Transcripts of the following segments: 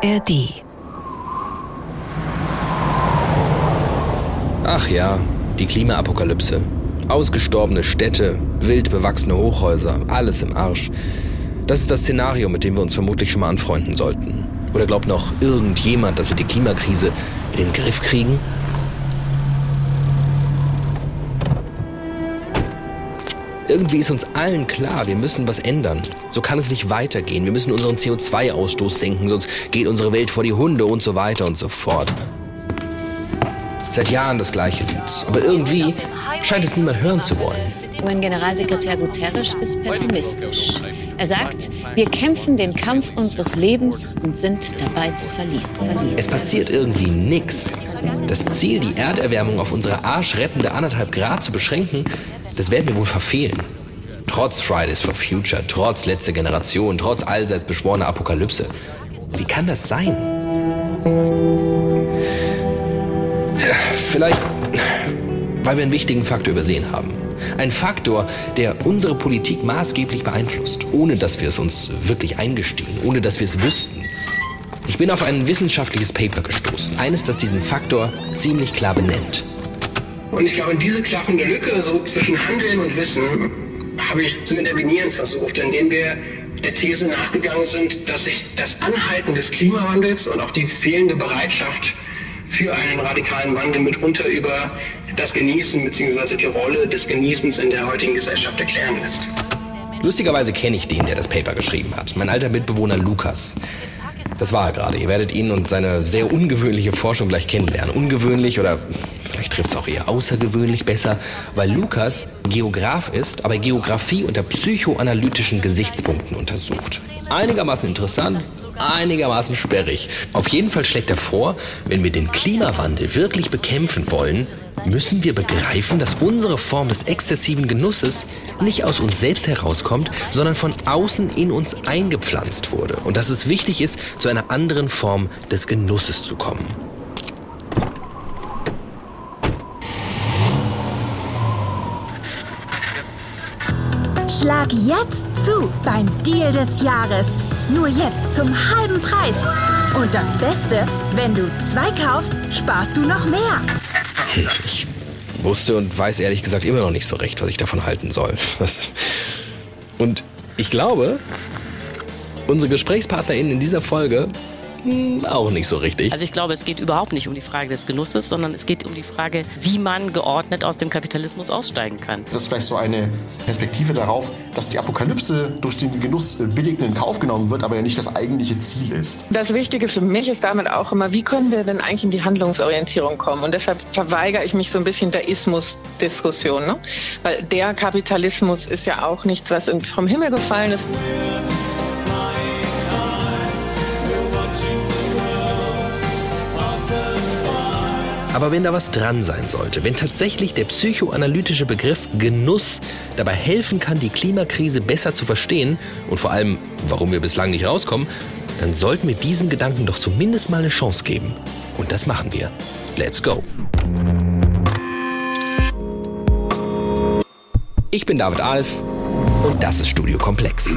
ARD. Ach ja, die Klimaapokalypse. Ausgestorbene Städte, wild bewachsene Hochhäuser, alles im Arsch. Das ist das Szenario, mit dem wir uns vermutlich schon mal anfreunden sollten. Oder glaubt noch irgendjemand, dass wir die Klimakrise in den Griff kriegen? Irgendwie ist uns allen klar, wir müssen was ändern. So kann es nicht weitergehen. Wir müssen unseren CO2-Ausstoß senken, sonst geht unsere Welt vor die Hunde und so weiter und so fort. Seit Jahren das gleiche Lied. Aber irgendwie scheint es niemand hören zu wollen. UN-Generalsekretär Guterres ist pessimistisch. Er sagt, wir kämpfen den Kampf unseres Lebens und sind dabei zu verlieren. Es passiert irgendwie nichts. Das Ziel, die Erderwärmung auf unsere arschrettende anderthalb Grad zu beschränken, das werden wir wohl verfehlen. Trotz Fridays for Future, trotz letzter Generation, trotz allseits beschworener Apokalypse. Wie kann das sein? Vielleicht, weil wir einen wichtigen Faktor übersehen haben. Ein Faktor, der unsere Politik maßgeblich beeinflusst, ohne dass wir es uns wirklich eingestehen, ohne dass wir es wüssten. Ich bin auf ein wissenschaftliches Paper gestoßen, eines, das diesen Faktor ziemlich klar benennt. Und ich glaube, diese klaffende Lücke so zwischen Handeln und Wissen habe ich zu intervenieren versucht, indem wir der These nachgegangen sind, dass sich das Anhalten des Klimawandels und auch die fehlende Bereitschaft für einen radikalen Wandel mitunter über das Genießen bzw. die Rolle des Genießens in der heutigen Gesellschaft erklären lässt. Lustigerweise kenne ich den, der das Paper geschrieben hat. Mein alter Mitbewohner Lukas. Das war er gerade. Ihr werdet ihn und seine sehr ungewöhnliche Forschung gleich kennenlernen. Ungewöhnlich oder vielleicht trifft es auch eher außergewöhnlich besser, weil Lukas Geograf ist, aber Geografie unter psychoanalytischen Gesichtspunkten untersucht. Einigermaßen interessant, einigermaßen sperrig. Auf jeden Fall schlägt er vor, wenn wir den Klimawandel wirklich bekämpfen wollen, müssen wir begreifen, dass unsere Form des exzessiven Genusses nicht aus uns selbst herauskommt, sondern von außen in uns eingepflanzt wurde und dass es wichtig ist, zu einer anderen Form des Genusses zu kommen. Schlag jetzt zu beim Deal des Jahres. Nur jetzt zum halben Preis. Und das Beste, wenn du zwei kaufst, sparst du noch mehr. Ich wusste und weiß ehrlich gesagt immer noch nicht so recht, was ich davon halten soll. Und ich glaube, unsere GesprächspartnerInnen in dieser Folge auch nicht so richtig. Also ich glaube, es geht überhaupt nicht um die Frage des Genusses, sondern es geht um die Frage, wie man geordnet aus dem Kapitalismus aussteigen kann. Das ist vielleicht so eine Perspektive darauf, dass die Apokalypse durch den Genuss billig in Kauf genommen wird, aber ja nicht das eigentliche Ziel ist. Das Wichtige für mich ist damit auch immer, wie können wir denn eigentlich in die Handlungsorientierung kommen? Und deshalb verweigere ich mich so ein bisschen der Ismus-Diskussion. Ne? Weil der Kapitalismus ist ja auch nichts, was vom Himmel gefallen ist. Aber wenn da was dran sein sollte, wenn tatsächlich der psychoanalytische Begriff Genuss dabei helfen kann, die Klimakrise besser zu verstehen und vor allem, warum wir bislang nicht rauskommen, dann sollten wir diesem Gedanken doch zumindest mal eine Chance geben. Und das machen wir. Let's go. Ich bin David Alf und das ist Studio Komplex.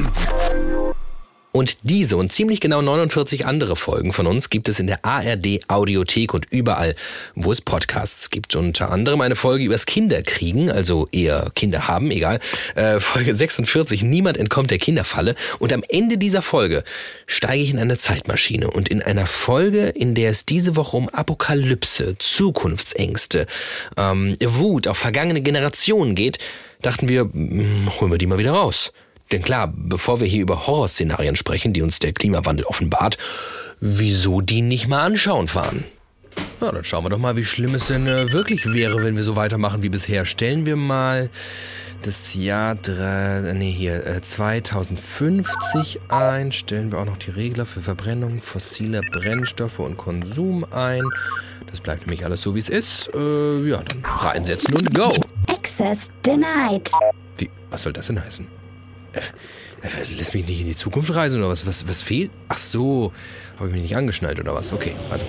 Und diese und ziemlich genau 49 andere Folgen von uns gibt es in der ARD Audiothek und überall, wo es Podcasts gibt. Unter anderem eine Folge übers Kinderkriegen, also eher Kinder haben, egal. Äh, Folge 46, Niemand entkommt der Kinderfalle. Und am Ende dieser Folge steige ich in eine Zeitmaschine und in einer Folge, in der es diese Woche um Apokalypse, Zukunftsängste, ähm, Wut auf vergangene Generationen geht, dachten wir, hm, holen wir die mal wieder raus. Denn klar, bevor wir hier über Horrorszenarien sprechen, die uns der Klimawandel offenbart, wieso die nicht mal anschauen fahren? Na, dann schauen wir doch mal, wie schlimm es denn äh, wirklich wäre, wenn wir so weitermachen wie bisher. Stellen wir mal das Jahr drei, nee, hier, äh, 2050 ein. Stellen wir auch noch die Regler für Verbrennung fossiler Brennstoffe und Konsum ein. Das bleibt nämlich alles so, wie es ist. Äh, ja, dann reinsetzen und go. Access denied. Wie, was soll das denn heißen? Lass mich nicht in die Zukunft reisen oder was? Was, was fehlt? Ach so, habe ich mich nicht angeschnallt oder was? Okay, also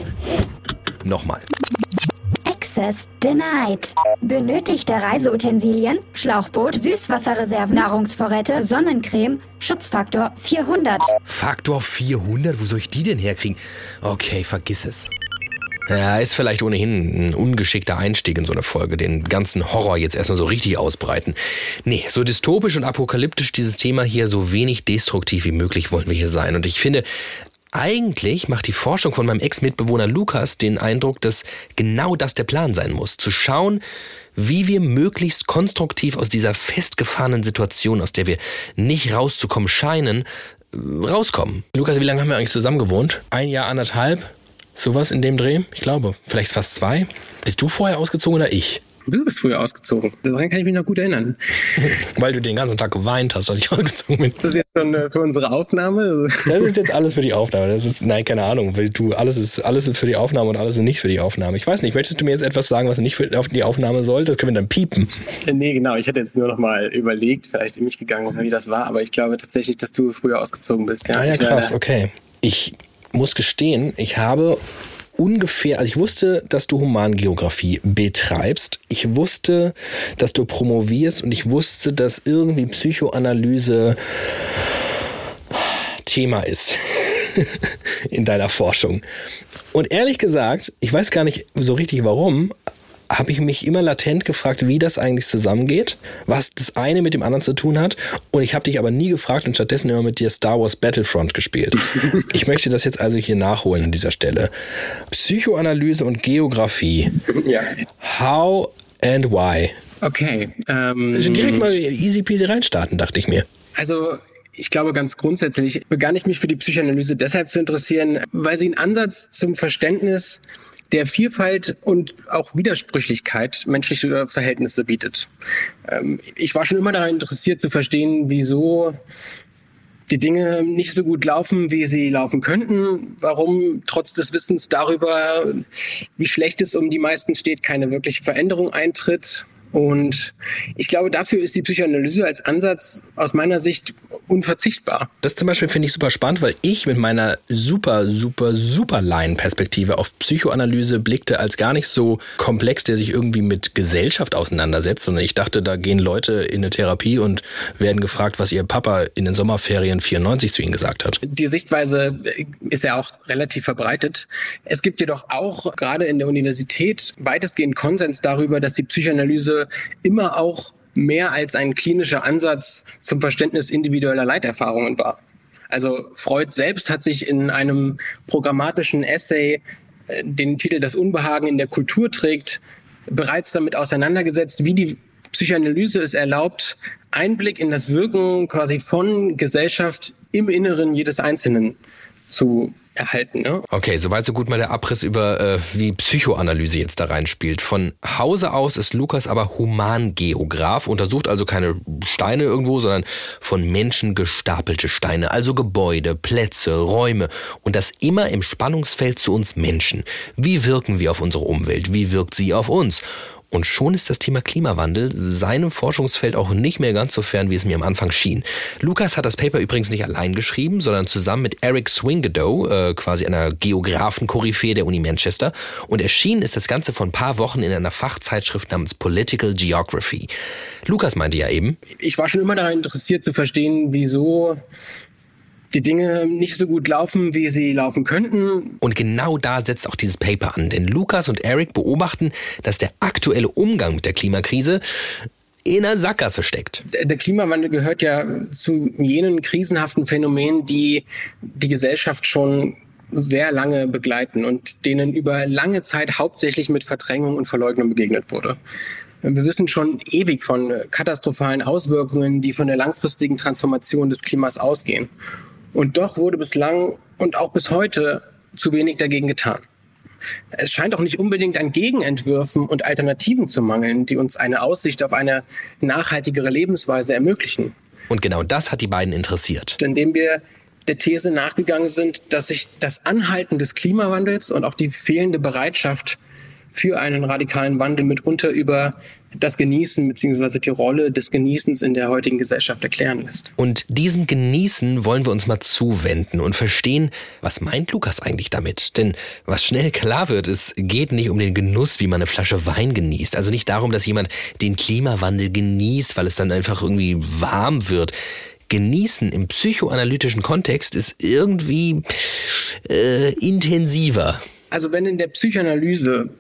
nochmal. Access denied. Benötigte Reiseutensilien, Schlauchboot, Süßwasserreserven, Nahrungsvorräte, Sonnencreme, Schutzfaktor 400. Faktor 400? Wo soll ich die denn herkriegen? Okay, vergiss es. Ja, ist vielleicht ohnehin ein ungeschickter Einstieg in so eine Folge, den ganzen Horror jetzt erstmal so richtig ausbreiten. Nee, so dystopisch und apokalyptisch dieses Thema hier, so wenig destruktiv wie möglich wollen wir hier sein. Und ich finde, eigentlich macht die Forschung von meinem Ex-Mitbewohner Lukas den Eindruck, dass genau das der Plan sein muss. Zu schauen, wie wir möglichst konstruktiv aus dieser festgefahrenen Situation, aus der wir nicht rauszukommen scheinen, rauskommen. Lukas, wie lange haben wir eigentlich zusammen gewohnt? Ein Jahr, anderthalb? Sowas in dem Dreh? Ich glaube, vielleicht fast zwei. Bist du vorher ausgezogen oder ich? Du bist früher ausgezogen. Daran kann ich mich noch gut erinnern. Weil du den ganzen Tag geweint hast, als ich ausgezogen bin. Ist das jetzt schon äh, für unsere Aufnahme? Das ist jetzt alles für die Aufnahme. Das ist, nein, keine Ahnung, weil du, alles ist, alles ist für die Aufnahme und alles ist nicht für die Aufnahme. Ich weiß nicht, möchtest du mir jetzt etwas sagen, was nicht für die Aufnahme soll? Das können wir dann piepen. Äh, nee, genau. Ich hätte jetzt nur noch mal überlegt, vielleicht in mich gegangen, wie das war, aber ich glaube tatsächlich, dass du früher ausgezogen bist. Ja, ah, ja, krass, okay. Ich muss gestehen, ich habe ungefähr, also ich wusste, dass du Humangeografie betreibst. Ich wusste, dass du promovierst und ich wusste, dass irgendwie Psychoanalyse Thema ist in deiner Forschung. Und ehrlich gesagt, ich weiß gar nicht so richtig warum, habe ich mich immer latent gefragt, wie das eigentlich zusammengeht, was das eine mit dem anderen zu tun hat. Und ich habe dich aber nie gefragt und stattdessen immer mit dir Star Wars Battlefront gespielt. ich möchte das jetzt also hier nachholen an dieser Stelle. Psychoanalyse und Geografie. Ja. How and why? Okay. Ähm, also direkt mal easy peasy reinstarten, dachte ich mir. Also ich glaube, ganz grundsätzlich begann ich mich für die Psychoanalyse deshalb zu interessieren, weil sie einen Ansatz zum Verständnis der Vielfalt und auch Widersprüchlichkeit menschlicher Verhältnisse bietet. Ähm, ich war schon immer daran interessiert zu verstehen, wieso die Dinge nicht so gut laufen, wie sie laufen könnten, warum trotz des Wissens darüber, wie schlecht es um die meisten steht, keine wirkliche Veränderung eintritt und ich glaube, dafür ist die Psychoanalyse als Ansatz aus meiner Sicht unverzichtbar. Das zum Beispiel finde ich super spannend, weil ich mit meiner super, super, super Laienperspektive auf Psychoanalyse blickte als gar nicht so komplex, der sich irgendwie mit Gesellschaft auseinandersetzt, sondern ich dachte, da gehen Leute in eine Therapie und werden gefragt, was ihr Papa in den Sommerferien 94 zu ihnen gesagt hat. Die Sichtweise ist ja auch relativ verbreitet. Es gibt jedoch auch gerade in der Universität weitestgehend Konsens darüber, dass die Psychoanalyse immer auch mehr als ein klinischer Ansatz zum Verständnis individueller Leiterfahrungen war. Also Freud selbst hat sich in einem programmatischen Essay, äh, den Titel Das Unbehagen in der Kultur trägt, bereits damit auseinandergesetzt, wie die Psychoanalyse es erlaubt, Einblick in das Wirken quasi von Gesellschaft im Inneren jedes Einzelnen zu erhalten. Ne? Okay, soweit so gut mal der Abriss über äh, wie Psychoanalyse jetzt da reinspielt. Von Hause aus ist Lukas aber Humangeograf, untersucht also keine Steine irgendwo, sondern von Menschen gestapelte Steine, also Gebäude, Plätze, Räume und das immer im Spannungsfeld zu uns Menschen. Wie wirken wir auf unsere Umwelt? Wie wirkt sie auf uns? Und schon ist das Thema Klimawandel seinem Forschungsfeld auch nicht mehr ganz so fern, wie es mir am Anfang schien. Lukas hat das Paper übrigens nicht allein geschrieben, sondern zusammen mit Eric Swingadow, äh, quasi einer Geografenkoryphäe der Uni Manchester. Und erschienen ist das Ganze vor ein paar Wochen in einer Fachzeitschrift namens Political Geography. Lukas meinte ja eben. Ich war schon immer daran interessiert zu verstehen, wieso die Dinge nicht so gut laufen, wie sie laufen könnten. Und genau da setzt auch dieses Paper an, denn Lukas und Eric beobachten, dass der aktuelle Umgang mit der Klimakrise in einer Sackgasse steckt. Der Klimawandel gehört ja zu jenen krisenhaften Phänomenen, die die Gesellschaft schon sehr lange begleiten und denen über lange Zeit hauptsächlich mit Verdrängung und Verleugnung begegnet wurde. Wir wissen schon ewig von katastrophalen Auswirkungen, die von der langfristigen Transformation des Klimas ausgehen. Und doch wurde bislang und auch bis heute zu wenig dagegen getan. Es scheint auch nicht unbedingt an Gegenentwürfen und Alternativen zu mangeln, die uns eine Aussicht auf eine nachhaltigere Lebensweise ermöglichen. Und genau das hat die beiden interessiert. Indem wir der These nachgegangen sind, dass sich das Anhalten des Klimawandels und auch die fehlende Bereitschaft für einen radikalen Wandel mitunter über das Genießen bzw. die Rolle des Genießens in der heutigen Gesellschaft erklären lässt. Und diesem Genießen wollen wir uns mal zuwenden und verstehen, was meint Lukas eigentlich damit? Denn was schnell klar wird, es geht nicht um den Genuss, wie man eine Flasche Wein genießt. Also nicht darum, dass jemand den Klimawandel genießt, weil es dann einfach irgendwie warm wird. Genießen im psychoanalytischen Kontext ist irgendwie äh, intensiver. Also wenn in der Psychoanalyse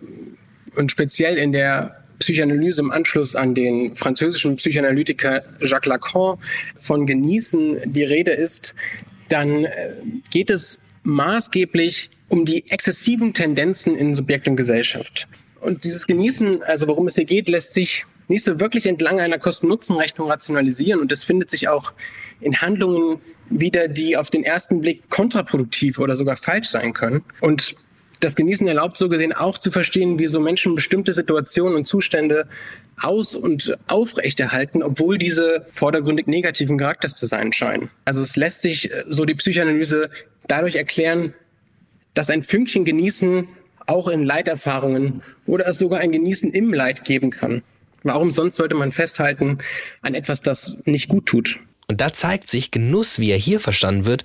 und speziell in der Psychoanalyse im Anschluss an den französischen Psychoanalytiker Jacques Lacan von Genießen die Rede ist, dann äh, geht es maßgeblich um die exzessiven Tendenzen in Subjekt und Gesellschaft. Und dieses Genießen, also worum es hier geht, lässt sich nicht so wirklich entlang einer Kosten-Nutzen-Rechnung rationalisieren. Und das findet sich auch in Handlungen wieder, die auf den ersten Blick kontraproduktiv oder sogar falsch sein können. Und das Genießen erlaubt so gesehen auch zu verstehen, wie so Menschen bestimmte Situationen und Zustände aus- und aufrechterhalten, obwohl diese vordergründig negativen Charakters zu sein scheinen. Also es lässt sich äh, so die Psychoanalyse dadurch erklären, dass ein Fünkchen Genießen auch in Leiterfahrungen oder es sogar ein Genießen im Leid geben kann. Warum sonst sollte man festhalten an etwas, das nicht gut tut? Und da zeigt sich, Genuss, wie er hier verstanden wird,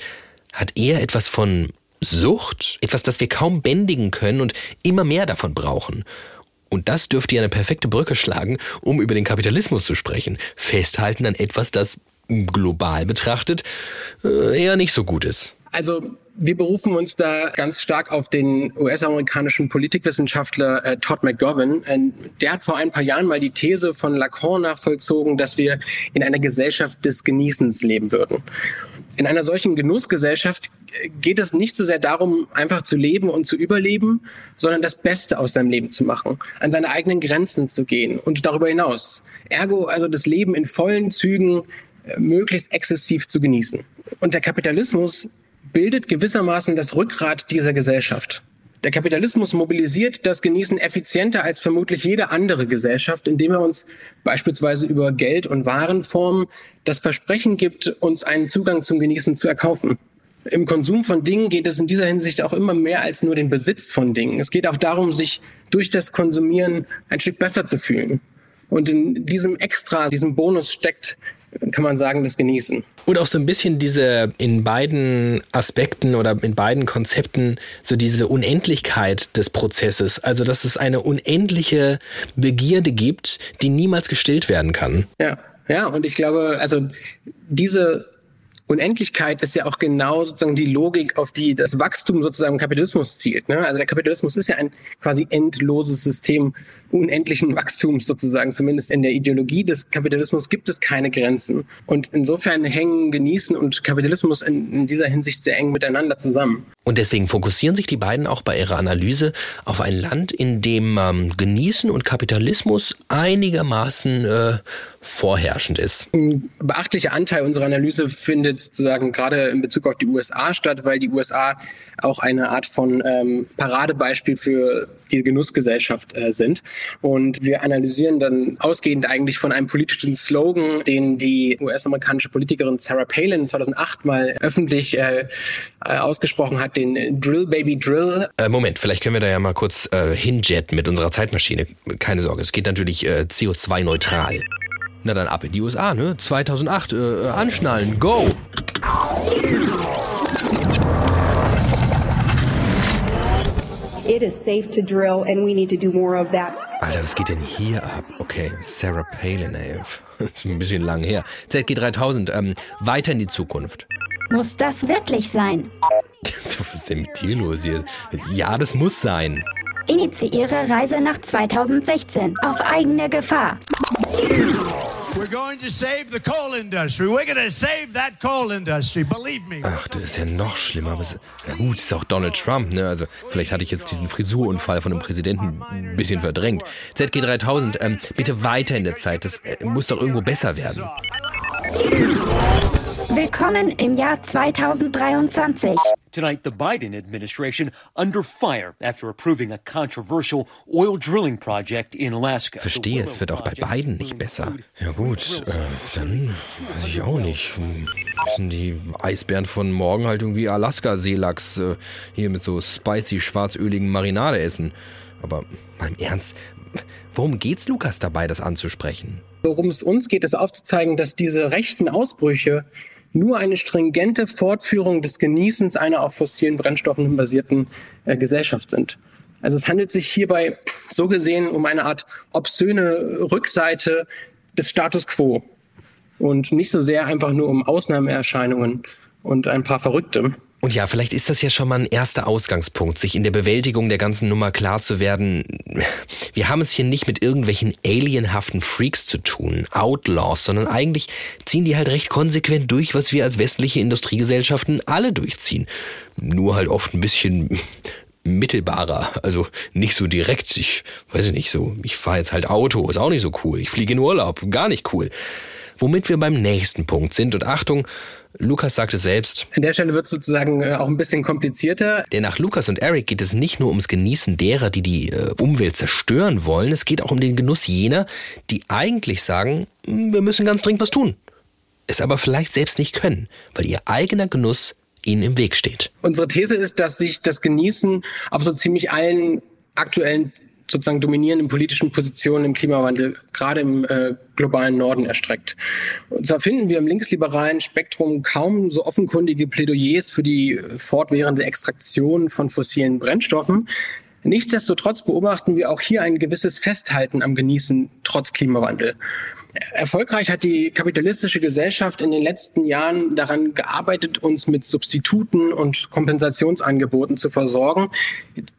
hat eher etwas von Sucht, etwas, das wir kaum bändigen können und immer mehr davon brauchen. Und das dürfte ja eine perfekte Brücke schlagen, um über den Kapitalismus zu sprechen. Festhalten an etwas, das global betrachtet äh, eher nicht so gut ist. Also wir berufen uns da ganz stark auf den US-amerikanischen Politikwissenschaftler äh, Todd McGovern. Äh, der hat vor ein paar Jahren mal die These von Lacan nachvollzogen, dass wir in einer Gesellschaft des Genießens leben würden. In einer solchen Genussgesellschaft äh, geht es nicht so sehr darum, einfach zu leben und zu überleben, sondern das Beste aus seinem Leben zu machen, an seine eigenen Grenzen zu gehen und darüber hinaus. Ergo also das Leben in vollen Zügen äh, möglichst exzessiv zu genießen. Und der Kapitalismus bildet gewissermaßen das Rückgrat dieser Gesellschaft. Der Kapitalismus mobilisiert das Genießen effizienter als vermutlich jede andere Gesellschaft, indem er uns beispielsweise über Geld- und Warenformen das Versprechen gibt, uns einen Zugang zum Genießen zu erkaufen. Im Konsum von Dingen geht es in dieser Hinsicht auch immer mehr als nur den Besitz von Dingen. Es geht auch darum, sich durch das Konsumieren ein Stück besser zu fühlen. Und in diesem Extra, diesem Bonus steckt kann man sagen, das Genießen. Und auch so ein bisschen diese in beiden Aspekten oder in beiden Konzepten so diese Unendlichkeit des Prozesses. Also, dass es eine unendliche Begierde gibt, die niemals gestillt werden kann. Ja, ja, und ich glaube, also diese Unendlichkeit ist ja auch genau sozusagen die Logik, auf die das Wachstum sozusagen im Kapitalismus zielt. Ne? Also der Kapitalismus ist ja ein quasi endloses System unendlichen Wachstums sozusagen. Zumindest in der Ideologie des Kapitalismus gibt es keine Grenzen. Und insofern hängen Genießen und Kapitalismus in, in dieser Hinsicht sehr eng miteinander zusammen. Und deswegen fokussieren sich die beiden auch bei ihrer Analyse auf ein Land, in dem ähm, Genießen und Kapitalismus einigermaßen äh, vorherrschend ist. Ein beachtlicher Anteil unserer Analyse findet sozusagen gerade in Bezug auf die USA statt, weil die USA auch eine Art von ähm, Paradebeispiel für die Genussgesellschaft äh, sind. Und wir analysieren dann ausgehend eigentlich von einem politischen Slogan, den die US-amerikanische Politikerin Sarah Palin 2008 mal öffentlich äh, äh, ausgesprochen hat, den Drill Baby Drill. Äh, Moment, vielleicht können wir da ja mal kurz äh, hinjetten mit unserer Zeitmaschine. Keine Sorge, es geht natürlich äh, CO2-neutral. Na dann ab in die USA, ne? 2008, äh, anschnallen, go! It is safe to drill and we need to do more of that. Alter, was geht denn hier ab? Okay, Sarah Palin, ey. Ist ein bisschen lang her. ZG3000, ähm, weiter in die Zukunft. Muss das wirklich sein? was ist denn mit dir los hier? Ja, das muss sein. Initiiere Reise nach 2016 auf eigene Gefahr. We're going to save the coal industry. We're going to save that coal industry. Believe me. Ach, das ist ja noch schlimmer. Aber es, na gut, ist auch Donald Trump, ne? Also vielleicht hatte ich jetzt diesen Frisurunfall von dem Präsidenten ein bisschen verdrängt. ZG3000, ähm, bitte weiter in der Zeit. Das äh, muss doch irgendwo besser werden. Willkommen im Jahr 2023. Tonight, the Biden administration under fire after approving a controversial oil drilling project in Alaska. Verstehe, es wird auch bei Biden nicht besser. Ja gut, äh, dann weiß ich auch nicht. Müssen die Eisbären von morgen halt irgendwie Alaska-Seelachs äh, hier mit so spicy schwarzöligen Marinade essen. Aber mal im Ernst, worum geht's Lukas dabei, das anzusprechen? Worum es uns geht, ist aufzuzeigen, dass diese rechten Ausbrüche nur eine stringente Fortführung des Genießens einer auf fossilen Brennstoffen basierten äh, Gesellschaft sind. Also es handelt sich hierbei so gesehen um eine Art obszöne Rückseite des Status quo und nicht so sehr einfach nur um Ausnahmeerscheinungen und ein paar Verrückte. Und ja, vielleicht ist das ja schon mal ein erster Ausgangspunkt, sich in der Bewältigung der ganzen Nummer klar zu werden. Wir haben es hier nicht mit irgendwelchen alienhaften Freaks zu tun, Outlaws, sondern eigentlich ziehen die halt recht konsequent durch, was wir als westliche Industriegesellschaften alle durchziehen. Nur halt oft ein bisschen mittelbarer, also nicht so direkt. Ich weiß nicht, so, ich fahre jetzt halt Auto, ist auch nicht so cool. Ich fliege in Urlaub, gar nicht cool. Womit wir beim nächsten Punkt sind. Und Achtung, Lukas sagt es selbst. An der Stelle wird es sozusagen äh, auch ein bisschen komplizierter. Denn nach Lukas und Eric geht es nicht nur ums Genießen derer, die die äh, Umwelt zerstören wollen. Es geht auch um den Genuss jener, die eigentlich sagen, hm, wir müssen ganz dringend was tun. Es aber vielleicht selbst nicht können, weil ihr eigener Genuss ihnen im Weg steht. Unsere These ist, dass sich das Genießen auf so ziemlich allen aktuellen sozusagen dominierenden politischen Positionen im Klimawandel, gerade im äh, globalen Norden erstreckt. Und zwar finden wir im linksliberalen Spektrum kaum so offenkundige Plädoyers für die fortwährende Extraktion von fossilen Brennstoffen. Nichtsdestotrotz beobachten wir auch hier ein gewisses Festhalten am Genießen trotz Klimawandel. Erfolgreich hat die kapitalistische Gesellschaft in den letzten Jahren daran gearbeitet, uns mit Substituten und Kompensationsangeboten zu versorgen,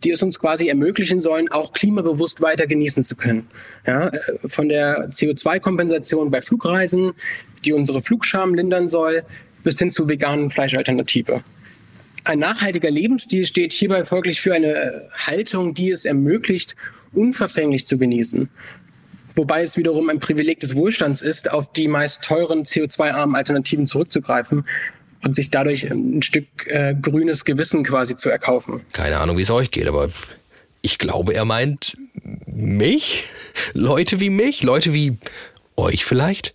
die es uns quasi ermöglichen sollen, auch klimabewusst weiter genießen zu können. Ja, von der CO2-Kompensation bei Flugreisen, die unsere Flugscham lindern soll, bis hin zu veganen Fleischalternative. Ein nachhaltiger Lebensstil steht hierbei folglich für eine Haltung, die es ermöglicht, unverfänglich zu genießen wobei es wiederum ein Privileg des Wohlstands ist, auf die meist teuren CO2-armen Alternativen zurückzugreifen und sich dadurch ein Stück äh, grünes Gewissen quasi zu erkaufen. Keine Ahnung, wie es euch geht, aber ich glaube, er meint mich, Leute wie mich, Leute wie euch vielleicht.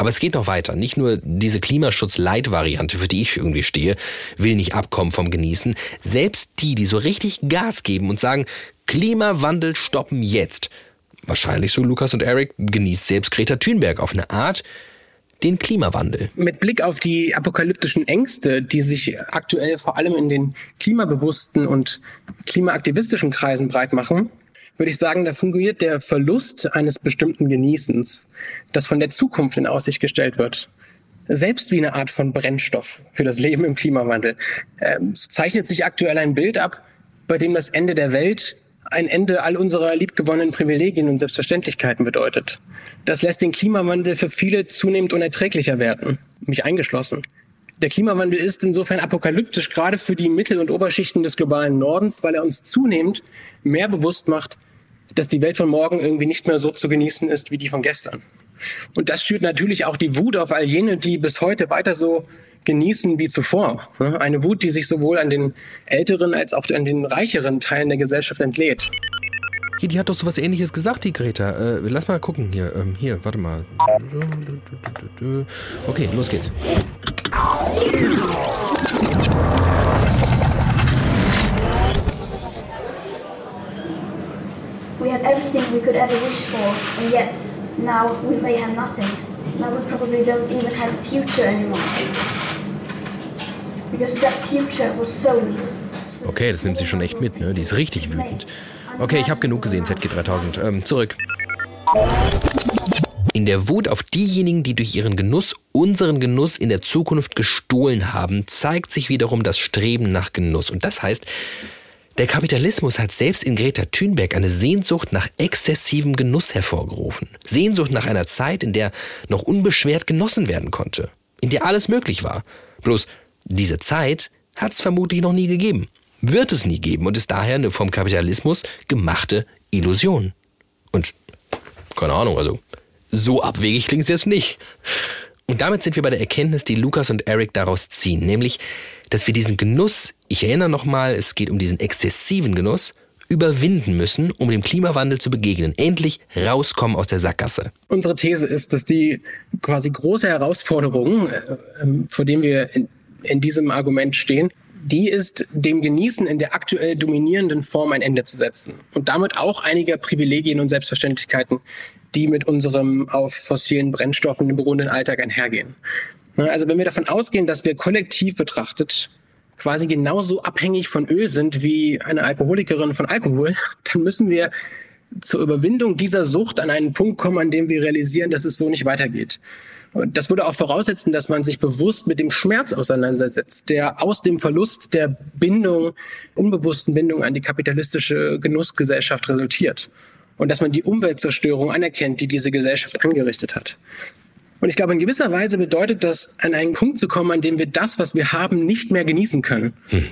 Aber es geht noch weiter. Nicht nur diese Klimaschutz-Light-Variante, für die ich irgendwie stehe, will nicht abkommen vom Genießen. Selbst die, die so richtig Gas geben und sagen, Klimawandel stoppen jetzt, wahrscheinlich so Lukas und Eric, genießt selbst Greta Thunberg auf eine Art den Klimawandel. Mit Blick auf die apokalyptischen Ängste, die sich aktuell vor allem in den klimabewussten und klimaaktivistischen Kreisen breit machen, würde ich sagen, da fungiert der Verlust eines bestimmten Genießens, das von der Zukunft in Aussicht gestellt wird, selbst wie eine Art von Brennstoff für das Leben im Klimawandel. Ähm, so zeichnet sich aktuell ein Bild ab, bei dem das Ende der Welt ein Ende all unserer liebgewonnenen Privilegien und Selbstverständlichkeiten bedeutet. Das lässt den Klimawandel für viele zunehmend unerträglicher werden, mich eingeschlossen. Der Klimawandel ist insofern apokalyptisch, gerade für die Mittel- und Oberschichten des globalen Nordens, weil er uns zunehmend mehr bewusst macht, dass die Welt von morgen irgendwie nicht mehr so zu genießen ist wie die von gestern. Und das schürt natürlich auch die Wut auf all jene, die bis heute weiter so genießen wie zuvor. Eine Wut, die sich sowohl an den älteren als auch an den reicheren Teilen der Gesellschaft entlädt. Hier, die hat doch so was ähnliches gesagt, die Greta. Äh, lass mal gucken hier. Ähm, hier, warte mal. Okay, los geht's. We had everything we could ever wish for, and yet now we may have nothing. Now we probably don't even have a future anymore. Okay, das nimmt sie schon echt mit, ne? Die ist richtig wütend. Okay, ich habe genug gesehen, ZG3000. Ähm, zurück. In der Wut auf diejenigen, die durch ihren Genuss unseren Genuss in der Zukunft gestohlen haben, zeigt sich wiederum das Streben nach Genuss. Und das heißt, der Kapitalismus hat selbst in Greta Thunberg eine Sehnsucht nach exzessivem Genuss hervorgerufen. Sehnsucht nach einer Zeit, in der noch unbeschwert genossen werden konnte. In der alles möglich war. Bloß diese Zeit hat es vermutlich noch nie gegeben, wird es nie geben und ist daher eine vom Kapitalismus gemachte Illusion. Und keine Ahnung, also so abwegig klingt es jetzt nicht. Und damit sind wir bei der Erkenntnis, die Lukas und Eric daraus ziehen, nämlich, dass wir diesen Genuss, ich erinnere nochmal, es geht um diesen exzessiven Genuss, überwinden müssen, um dem Klimawandel zu begegnen. Endlich rauskommen aus der Sackgasse. Unsere These ist, dass die quasi große Herausforderung, äh, vor dem wir in, diesem Argument stehen, die ist, dem Genießen in der aktuell dominierenden Form ein Ende zu setzen und damit auch einige Privilegien und Selbstverständlichkeiten, die mit unserem auf fossilen Brennstoffen beruhenden Alltag einhergehen. Also wenn wir davon ausgehen, dass wir kollektiv betrachtet quasi genauso abhängig von Öl sind wie eine Alkoholikerin von Alkohol, dann müssen wir zur Überwindung dieser Sucht an einen Punkt kommen, an dem wir realisieren, dass es so nicht weitergeht. Das würde auch voraussetzen, dass man sich bewusst mit dem Schmerz auseinandersetzt, der aus dem Verlust der Bindung, unbewussten Bindung an die kapitalistische Genussgesellschaft resultiert. Und dass man die Umweltzerstörung anerkennt, die diese Gesellschaft angerichtet hat. Und ich glaube, in gewisser Weise bedeutet das, an einen Punkt zu kommen, an dem wir das, was wir haben, nicht mehr genießen können. Hm.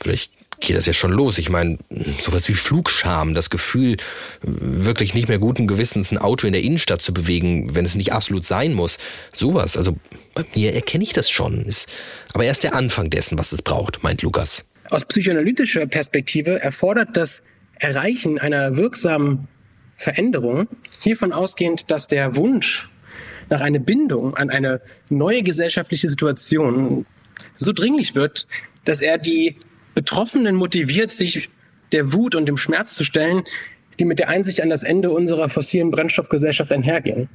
Vielleicht geht das ja schon los. Ich meine, sowas wie Flugscham, das Gefühl, wirklich nicht mehr guten Gewissens ein Auto in der Innenstadt zu bewegen, wenn es nicht absolut sein muss. Sowas. Also bei mir erkenne ich das schon. Ist aber erst der Anfang dessen, was es braucht, meint Lukas. Aus psychoanalytischer Perspektive erfordert das Erreichen einer wirksamen Veränderung hiervon ausgehend, dass der Wunsch nach einer Bindung an eine neue gesellschaftliche Situation so dringlich wird, dass er die Betroffenen motiviert, sich der Wut und dem Schmerz zu stellen, die mit der Einsicht an das Ende unserer fossilen Brennstoffgesellschaft einhergehen.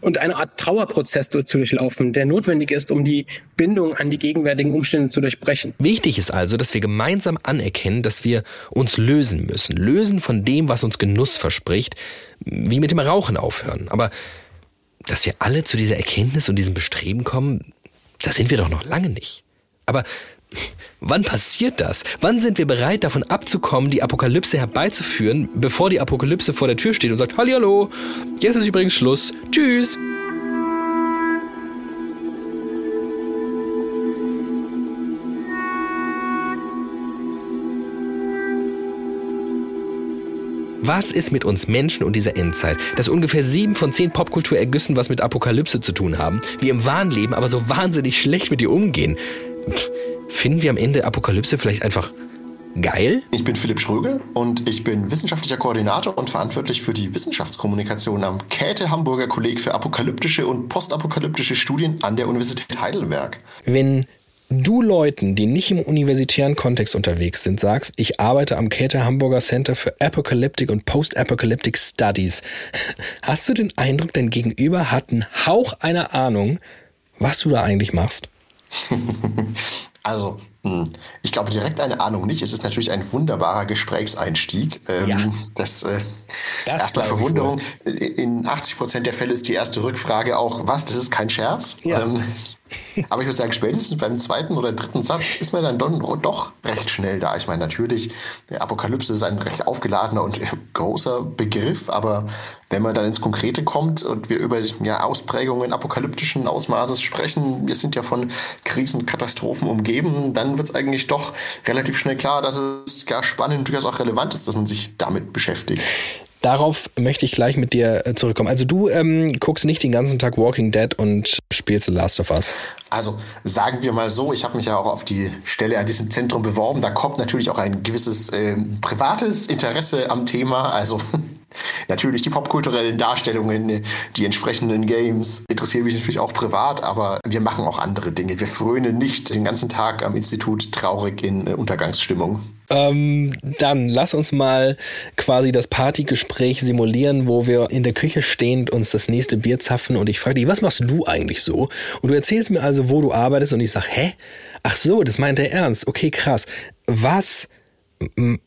Und eine Art Trauerprozess zu durchlaufen, der notwendig ist, um die Bindung an die gegenwärtigen Umstände zu durchbrechen. Wichtig ist also, dass wir gemeinsam anerkennen, dass wir uns lösen müssen. Lösen von dem, was uns Genuss verspricht, wie mit dem Rauchen aufhören. Aber dass wir alle zu dieser Erkenntnis und diesem Bestreben kommen, da sind wir doch noch lange nicht. Aber Wann passiert das? Wann sind wir bereit, davon abzukommen, die Apokalypse herbeizuführen, bevor die Apokalypse vor der Tür steht und sagt, Hallo, jetzt ist übrigens Schluss. Tschüss. Was ist mit uns Menschen und dieser Endzeit, dass ungefähr sieben von zehn Popkulturergüssen was mit Apokalypse zu tun haben, wir im Wahnleben aber so wahnsinnig schlecht mit ihr umgehen? Pff, Finden wir am Ende Apokalypse vielleicht einfach geil? Ich bin Philipp Schrögel und ich bin wissenschaftlicher Koordinator und verantwortlich für die Wissenschaftskommunikation am Käthe Hamburger Kolleg für apokalyptische und postapokalyptische Studien an der Universität Heidelberg. Wenn du Leuten, die nicht im universitären Kontext unterwegs sind, sagst, ich arbeite am Käthe Hamburger Center für Apocalyptic und Post-Apocalyptic Studies, hast du den Eindruck, dein Gegenüber hat einen Hauch einer Ahnung, was du da eigentlich machst? Also, hm, ich glaube direkt eine Ahnung nicht. Es ist natürlich ein wunderbarer Gesprächseinstieg. Ähm, ja. Das, äh, das erstmal Verwunderung. In 80 Prozent der Fälle ist die erste Rückfrage auch, was, das ist kein Scherz? Ja. Ähm, aber ich würde sagen, spätestens beim zweiten oder dritten Satz ist man dann doch recht schnell da. Ich meine, natürlich, Apokalypse ist ein recht aufgeladener und großer Begriff, aber wenn man dann ins Konkrete kommt und wir über ja, Ausprägungen apokalyptischen Ausmaßes sprechen, wir sind ja von Krisen, Katastrophen umgeben, dann wird es eigentlich doch relativ schnell klar, dass es gar spannend, durchaus auch relevant ist, dass man sich damit beschäftigt. Darauf möchte ich gleich mit dir äh, zurückkommen. Also du ähm, guckst nicht den ganzen Tag Walking Dead und spielst The Last of Us. Also sagen wir mal so, ich habe mich ja auch auf die Stelle an diesem Zentrum beworben. Da kommt natürlich auch ein gewisses äh, privates Interesse am Thema. Also Natürlich die popkulturellen Darstellungen, die entsprechenden Games interessieren mich natürlich auch privat, aber wir machen auch andere Dinge. Wir frönen nicht den ganzen Tag am Institut traurig in äh, Untergangsstimmung. Ähm, dann lass uns mal quasi das Partygespräch simulieren, wo wir in der Küche stehend uns das nächste Bier zapfen und ich frage dich, was machst du eigentlich so? Und du erzählst mir also, wo du arbeitest und ich sage, hä? Ach so, das meint er ernst. Okay, krass. Was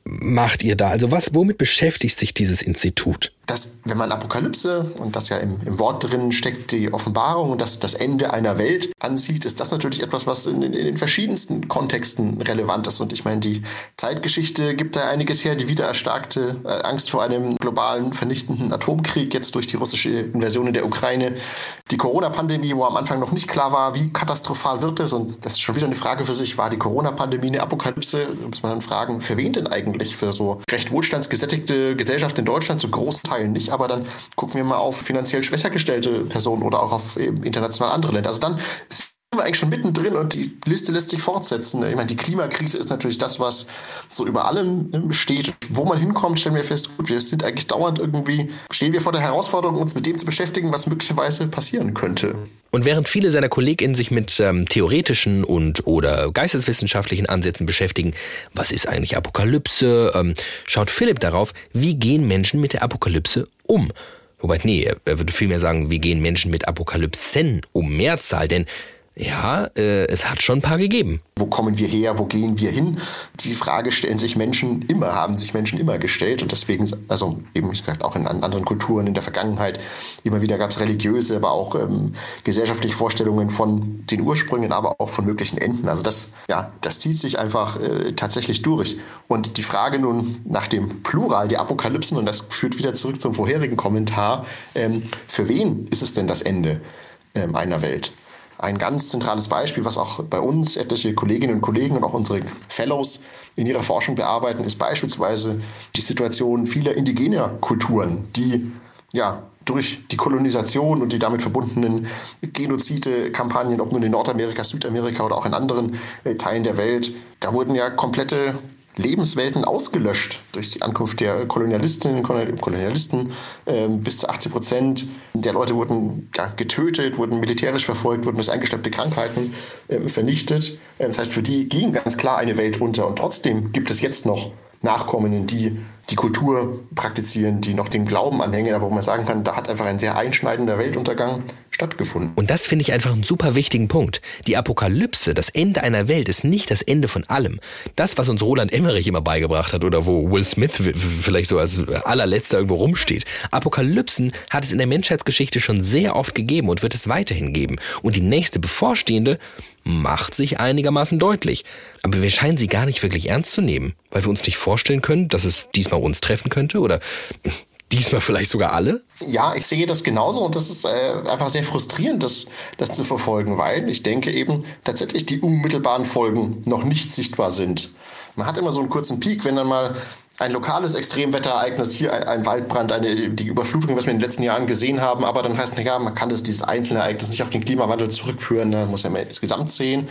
macht ihr da? Also was, womit beschäftigt sich dieses Institut? Dass, wenn man Apokalypse und das ja im, im Wort drin steckt, die Offenbarung und das, das Ende einer Welt ansieht, ist das natürlich etwas, was in, in, den verschiedensten Kontexten relevant ist. Und ich meine, die Zeitgeschichte gibt da einiges her, die wiedererstarkte äh, Angst vor einem globalen vernichtenden Atomkrieg, jetzt durch die russische Invasion in der Ukraine, die Corona-Pandemie, wo am Anfang noch nicht klar war, wie katastrophal wird es. Und das ist schon wieder eine Frage für sich, war die Corona-Pandemie eine Apokalypse? Da muss man dann fragen, für wen denn eigentlich? Für so recht wohlstandsgesättigte Gesellschaft in Deutschland, zu großen Teilen Teilen nicht, aber dann gucken wir mal auf finanziell schwächer gestellte Personen oder auch auf international andere Länder. Also dann wir eigentlich schon mittendrin und die Liste lässt sich fortsetzen. Ich meine, die Klimakrise ist natürlich das, was so über allem ähm, steht. Wo man hinkommt, stellen wir fest, gut, wir sind eigentlich dauernd irgendwie, stehen wir vor der Herausforderung, uns mit dem zu beschäftigen, was möglicherweise passieren könnte. Und während viele seiner KollegInnen sich mit ähm, theoretischen und oder geisteswissenschaftlichen Ansätzen beschäftigen, was ist eigentlich Apokalypse, ähm, schaut Philipp darauf, wie gehen Menschen mit der Apokalypse um. Wobei, nee, er würde vielmehr sagen, wie gehen Menschen mit Apokalypsen um Mehrzahl, denn ja, äh, es hat schon ein paar gegeben. Wo kommen wir her? Wo gehen wir hin? Die Frage stellen sich Menschen immer, haben sich Menschen immer gestellt. Und deswegen, also eben, wie gesagt, auch in anderen Kulturen in der Vergangenheit, immer wieder gab es religiöse, aber auch ähm, gesellschaftliche Vorstellungen von den Ursprüngen, aber auch von möglichen Enden. Also das, ja, das zieht sich einfach äh, tatsächlich durch. Und die Frage nun nach dem Plural der Apokalypsen, und das führt wieder zurück zum vorherigen Kommentar, ähm, für wen ist es denn das Ende ähm, einer Welt? Ein ganz zentrales Beispiel, was auch bei uns etliche Kolleginnen und Kollegen und auch unsere Fellows in ihrer Forschung bearbeiten, ist beispielsweise die Situation vieler indigener Kulturen, die ja durch die Kolonisation und die damit verbundenen Genozide-Kampagnen, ob nun in Nordamerika, Südamerika oder auch in anderen äh, Teilen der Welt, da wurden ja komplette Lebenswelten ausgelöscht durch die Ankunft der Kolonialistinnen und Kolonialisten. Ähm, bis zu 80 Prozent der Leute wurden getötet, wurden militärisch verfolgt, wurden durch eingeschleppte Krankheiten ähm, vernichtet. Ähm, das heißt, für die ging ganz klar eine Welt unter. Und trotzdem gibt es jetzt noch Nachkommenen, die die Kultur praktizieren, die noch dem Glauben anhängen, aber wo man sagen kann, da hat einfach ein sehr einschneidender Weltuntergang stattgefunden. Und das finde ich einfach einen super wichtigen Punkt. Die Apokalypse, das Ende einer Welt, ist nicht das Ende von allem. Das, was uns Roland Emmerich immer beigebracht hat oder wo Will Smith vielleicht so als allerletzter irgendwo rumsteht. Apokalypsen hat es in der Menschheitsgeschichte schon sehr oft gegeben und wird es weiterhin geben. Und die nächste bevorstehende macht sich einigermaßen deutlich. Aber wir scheinen sie gar nicht wirklich ernst zu nehmen, weil wir uns nicht vorstellen können, dass es diesmal uns treffen könnte oder diesmal vielleicht sogar alle? Ja, ich sehe das genauso und das ist äh, einfach sehr frustrierend, das, das zu verfolgen, weil ich denke eben tatsächlich die unmittelbaren Folgen noch nicht sichtbar sind. Man hat immer so einen kurzen Peak, wenn dann mal ein lokales Extremwetterereignis, hier ein, ein, Waldbrand, eine, die Überflutung, was wir in den letzten Jahren gesehen haben, aber dann heißt, naja, man kann das, dieses einzelne Ereignis nicht auf den Klimawandel zurückführen, da muss ja mehr insgesamt sehen.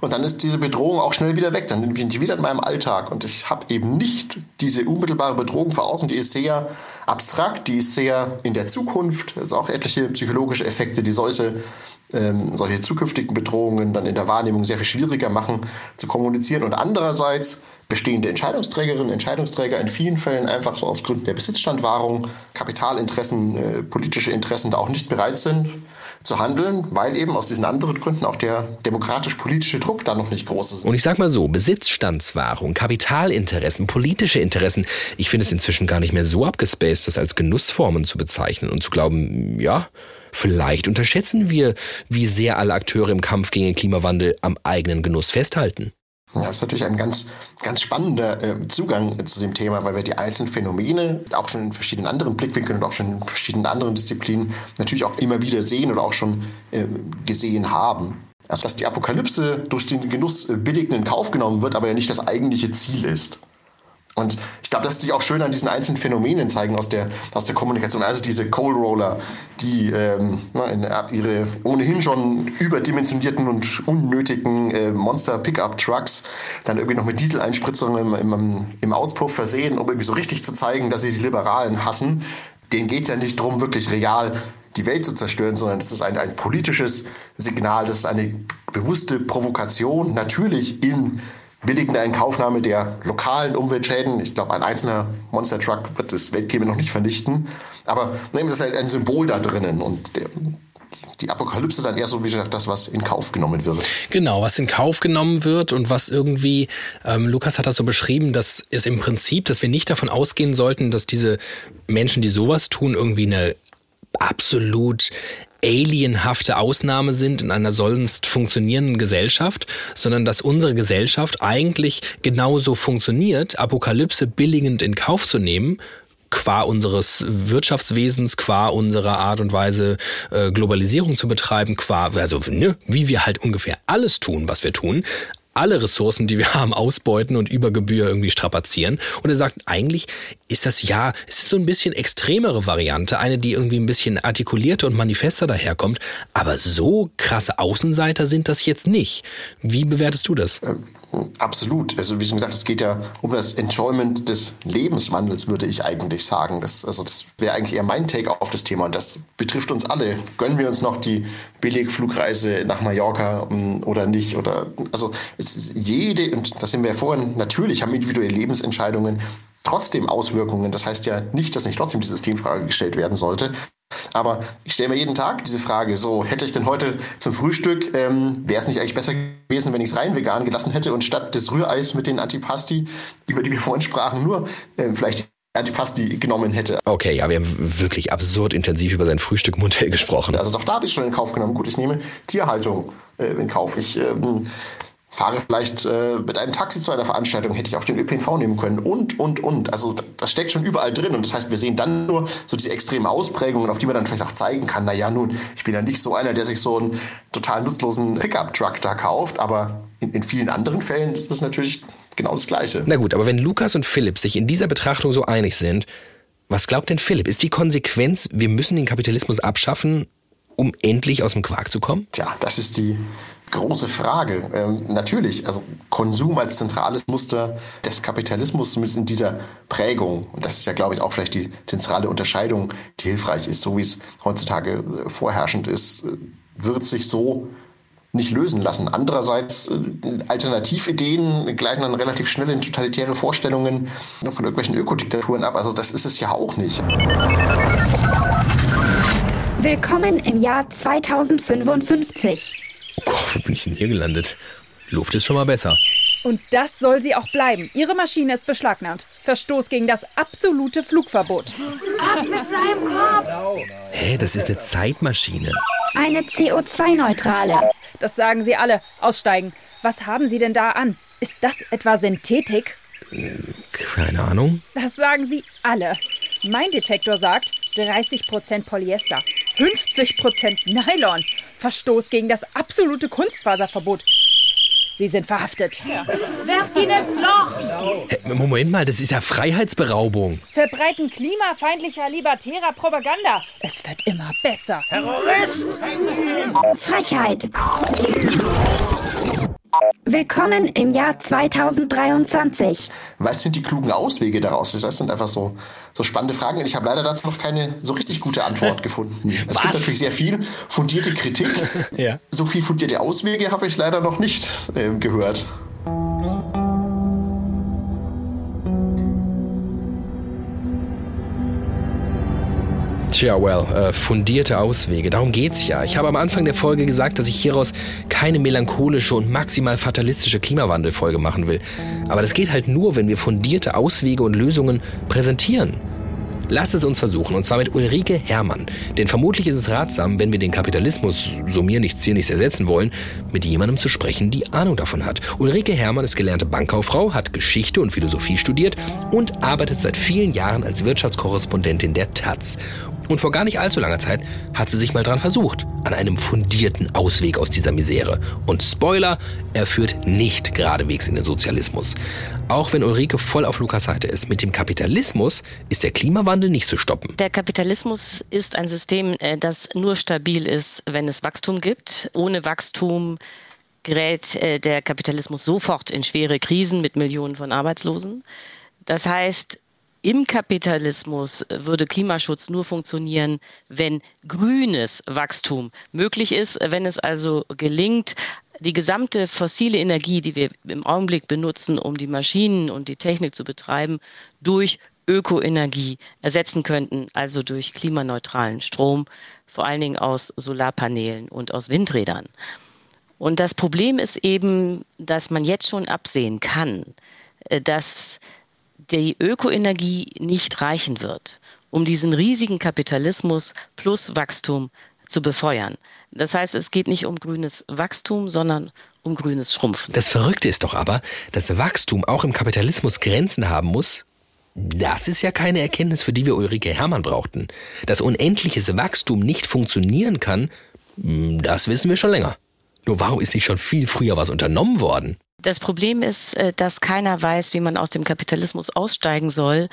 Und dann ist diese Bedrohung auch schnell wieder weg, dann bin ich wieder in meinem Alltag. Und ich habe eben nicht diese unmittelbare Bedrohung vor Augen, die ist sehr abstrakt, die ist sehr in der Zukunft, ist auch etliche psychologische Effekte, die solche ähm, solche zukünftigen Bedrohungen dann in der Wahrnehmung sehr viel schwieriger machen zu kommunizieren. Und andererseits bestehende Entscheidungsträgerinnen, Entscheidungsträger in vielen Fällen einfach so aufgrund der Besitzstandwahrung, Kapitalinteressen, äh, politische Interessen da auch nicht bereit sind zu handeln, weil eben aus diesen anderen Gründen auch der demokratisch-politische Druck da noch nicht groß ist. Und ich sag mal so, Besitzstandswahrung, Kapitalinteressen, politische Interessen, ich finde es inzwischen gar nicht mehr so abgespaced, das als Genussformen zu bezeichnen und zu glauben, ja, vielleicht unterschätzen wir, wie sehr alle Akteure im Kampf gegen den Klimawandel am eigenen Genuss festhalten. Ja, das ist natürlich ein ganz, ganz spannender äh, Zugang zu dem Thema, weil wir die einzelnen Phänomene auch schon in verschiedenen anderen Blickwinkeln und auch schon in verschiedenen anderen Disziplinen natürlich auch immer wieder sehen oder auch schon äh, gesehen haben. Also dass die Apokalypse durch den Genuss äh, billigen in Kauf genommen wird, aber ja nicht das eigentliche Ziel ist. Und ich glaube, das ist sich auch schön an diesen einzelnen Phänomenen zeigen aus der, aus der Kommunikation. Also diese Coal Roller, die ähm, in, ihre ohnehin schon überdimensionierten und unnötigen äh, Monster-Pickup-Trucks dann irgendwie noch mit Dieseleinspritzungen im, im, im Auspuff versehen, um irgendwie so richtig zu zeigen, dass sie die Liberalen hassen. Denen geht es ja nicht darum, wirklich real die Welt zu zerstören, sondern das ist ein, ein politisches Signal, das ist eine bewusste Provokation, natürlich in billigende Inkaufnahme der lokalen Umweltschäden. Ich glaube, ein einzelner Monster Truck wird das Weltklima noch nicht vernichten. Aber nehmen das ist halt ein Symbol da drinnen und die Apokalypse dann eher so wie gesagt das, was in Kauf genommen wird. Genau, was in Kauf genommen wird und was irgendwie, ähm, Lukas hat das so beschrieben, dass es im Prinzip, dass wir nicht davon ausgehen sollten, dass diese Menschen, die sowas tun, irgendwie eine absolut alienhafte Ausnahme sind in einer sonst funktionierenden Gesellschaft, sondern dass unsere Gesellschaft eigentlich genauso funktioniert, Apokalypse billigend in Kauf zu nehmen, qua unseres Wirtschaftswesens, qua unserer Art und Weise äh, Globalisierung zu betreiben, qua, also ne, wie wir halt ungefähr alles tun, was wir tun, alle Ressourcen, die wir haben, ausbeuten und über Gebühr irgendwie strapazieren. Und er sagt, eigentlich ist das ja, es ist so ein bisschen extremere Variante, eine, die irgendwie ein bisschen artikulierter und manifester daherkommt. Aber so krasse Außenseiter sind das jetzt nicht. Wie bewertest du das? Ähm, absolut. Also wie schon gesagt, es geht ja um das Enjoyment des Lebenswandels, würde ich eigentlich sagen. Das, also das wäre eigentlich eher mein Take auf das Thema. Und das betrifft uns alle. Gönnen wir uns noch die Billigflugreise nach Mallorca um, oder nicht? Oder also es ist jede, und das sind wir ja vorhin, natürlich haben individuelle Lebensentscheidungen trotzdem Auswirkungen. Das heißt ja nicht, dass nicht trotzdem die Systemfrage gestellt werden sollte. Aber ich stelle mir jeden Tag diese Frage, so hätte ich denn heute zum Frühstück, ähm, wäre es nicht eigentlich besser gewesen, wenn ich es rein vegan gelassen hätte und statt des Rühreis mit den Antipasti, über die wir vorhin sprachen, nur äh, vielleicht Antipasti genommen hätte. Okay, ja, wir haben wirklich absurd intensiv über sein Frühstückmodell gesprochen. Also doch da habe ich schon in Kauf genommen. Gut, ich nehme Tierhaltung äh, in Kauf. Ich ähm, fahre vielleicht äh, mit einem Taxi zu einer Veranstaltung, hätte ich auch den ÖPNV nehmen können und, und, und. Also das steckt schon überall drin und das heißt, wir sehen dann nur so diese extremen Ausprägungen, auf die man dann vielleicht auch zeigen kann, naja, nun, ich bin ja nicht so einer, der sich so einen total nutzlosen Pickup-Truck da kauft, aber in, in vielen anderen Fällen ist es natürlich genau das Gleiche. Na gut, aber wenn Lukas und Philipp sich in dieser Betrachtung so einig sind, was glaubt denn Philipp? Ist die Konsequenz, wir müssen den Kapitalismus abschaffen, um endlich aus dem Quark zu kommen? Tja, das ist die große Frage. Ähm, natürlich, also Konsum als zentrales Muster des Kapitalismus, zumindest in dieser Prägung, und das ist ja, glaube ich, auch vielleicht die zentrale Unterscheidung, die hilfreich ist, so wie es heutzutage äh, vorherrschend ist, äh, wird sich so nicht lösen lassen. Andererseits, äh, Alternativideen gleiten dann relativ schnell in totalitäre Vorstellungen von irgendwelchen Ökodiktaturen ab. Also das ist es ja auch nicht. Willkommen im Jahr 2055. Oh, wo bin ich denn hier gelandet? Luft ist schon mal besser. Und das soll sie auch bleiben. Ihre Maschine ist beschlagnahmt. Verstoß gegen das absolute Flugverbot. Ab mit seinem Kopf! Hä, das ist eine Zeitmaschine. Eine CO2-neutrale. Das sagen Sie alle. Aussteigen. Was haben Sie denn da an? Ist das etwa Synthetik? Keine Ahnung. Das sagen Sie alle. Mein Detektor sagt 30% Polyester, 50% Nylon. Verstoß gegen das absolute Kunstfaserverbot. Sie sind verhaftet. Ja. Werft ihn ins Loch! Moment mal, das ist ja Freiheitsberaubung. Verbreiten klimafeindlicher, libertärer Propaganda. Es wird immer besser. Terrorist! Frechheit. Willkommen im Jahr 2023. Was sind die klugen Auswege daraus? Das sind einfach so, so spannende Fragen. Ich habe leider dazu noch keine so richtig gute Antwort gefunden. Es gibt natürlich sehr viel fundierte Kritik. ja. So viel fundierte Auswege habe ich leider noch nicht äh, gehört. Tja, well, äh, fundierte Auswege. Darum geht's ja. Ich habe am Anfang der Folge gesagt, dass ich hieraus keine melancholische und maximal fatalistische Klimawandelfolge machen will. Aber das geht halt nur, wenn wir fundierte Auswege und Lösungen präsentieren. Lasst es uns versuchen, und zwar mit Ulrike Herrmann. Denn vermutlich ist es ratsam, wenn wir den Kapitalismus, so mir nichts hier nichts ersetzen wollen, mit jemandem zu sprechen, die Ahnung davon hat. Ulrike Herrmann ist gelernte Bankkauffrau, hat Geschichte und Philosophie studiert und arbeitet seit vielen Jahren als Wirtschaftskorrespondentin der Taz. Und vor gar nicht allzu langer Zeit hat sie sich mal dran versucht, an einem fundierten Ausweg aus dieser Misere. Und Spoiler, er führt nicht geradewegs in den Sozialismus. Auch wenn Ulrike voll auf Lukas Seite ist, mit dem Kapitalismus ist der Klimawandel nicht zu stoppen. Der Kapitalismus ist ein System, äh, das nur stabil ist, wenn es Wachstum gibt. Ohne Wachstum gerät äh, der Kapitalismus sofort in schwere Krisen mit Millionen von Arbeitslosen. Das heißt, im Kapitalismus würde Klimaschutz nur funktionieren, wenn grünes Wachstum möglich ist, wenn es also gelingt, die gesamte fossile Energie, die wir im Augenblick benutzen, um die Maschinen und die Technik zu betreiben, durch Ökoenergie ersetzen könnten, also durch klimaneutralen Strom, vor allen Dingen aus Solarpanelen und aus Windrädern. Und das Problem ist eben, dass man jetzt schon absehen kann, äh, dass die Ökoenergie nicht reichen wird, um diesen riesigen Kapitalismus plus Wachstum zu befeuern. Das heißt, es geht nicht um grünes Wachstum, sondern um grünes Schrumpfen. Das Verrückte ist doch aber, dass Wachstum auch im Kapitalismus Grenzen haben muss. Das ist ja keine Erkenntnis, für die wir Ulrike Hermann brauchten. Dass unendliches Wachstum nicht funktionieren kann, hm, das wissen wir schon länger. Nur warum ist nicht schon viel früher was unternommen worden? Das Problem ist, äh, dass keiner weiß, wie man aus dem Kapitalismus aussteigen soll,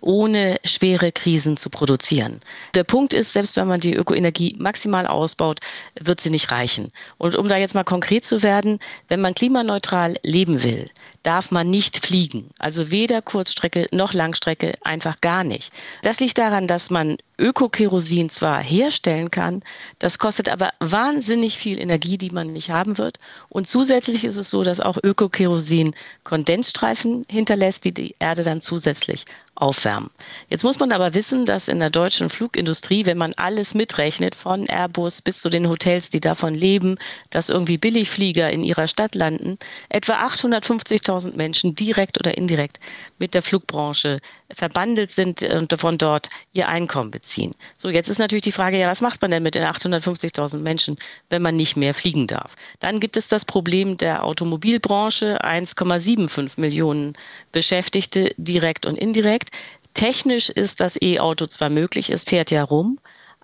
ohne schwere Krisen zu produzieren. Der Punkt ist, selbst wenn man die Ökoenergie maximal ausbaut, wird sie nicht reichen. Und um da jetzt mal konkret zu werden, wenn man klimaneutral leben will, darf man nicht fliegen. Also weder Kurzstrecke noch Langstrecke, einfach gar nicht. Das liegt daran, dass man Ökokerosin zwar herstellen kann, das kostet aber wahnsinnig viel Energie, die man nicht haben wird. Und zusätzlich ist es so, dass auch Ökokerosin Kondensstreifen hinterlässt, die die Erde dann zusätzlich aufwärmen. Jetzt muss man aber wissen, dass in der deutschen Flugindustrie, wenn man alles mitrechnet, von Airbus bis zu den Hotels, die davon leben, dass irgendwie Billigflieger in ihrer Stadt landen, etwa 850.000 Menschen direkt oder indirekt mit der Flugbranche verbandelt sind und von dort ihr Einkommen beziehen. So, jetzt ist natürlich die Frage, ja, was macht man denn mit den 850.000 Menschen, wenn man nicht mehr fliegen darf? Dann gibt es das Problem der Automobilbranche, 1,75 Millionen Beschäftigte direkt und indirekt. Technisch ist das E-Auto zwar möglich, es fährt ja rum,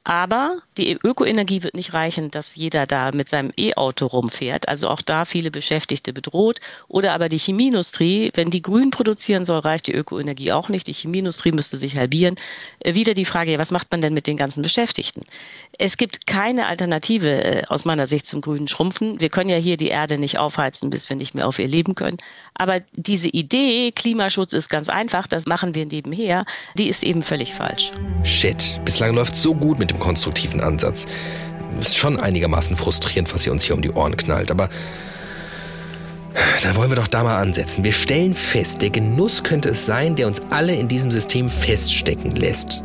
aber die Ökoenergie wird nicht reichen, dass jeder da mit seinem E-Auto rumfährt. Also auch da viele Beschäftigte bedroht. Oder aber die Chemieindustrie, wenn die grün produzieren soll, reicht die Ökoenergie auch nicht. Die Chemieindustrie müsste sich halbieren. Äh, wieder die Frage, was macht man denn mit den ganzen Beschäftigten? Es gibt keine Alternative äh, aus meiner Sicht zum grünen Schrumpfen. Wir können ja hier die Erde nicht aufheizen, bis wir nicht mehr auf ihr leben können. Aber diese Idee, Klimaschutz ist ganz einfach, das machen wir nebenher, die ist eben völlig falsch. Shit, bislang läuft so gut mit dem konstruktiven Ansatz. Ist schon einigermaßen frustrierend, was ihr uns hier um die Ohren knallt, aber da wollen wir doch da mal ansetzen. Wir stellen fest, der Genuss könnte es sein, der uns alle in diesem System feststecken lässt.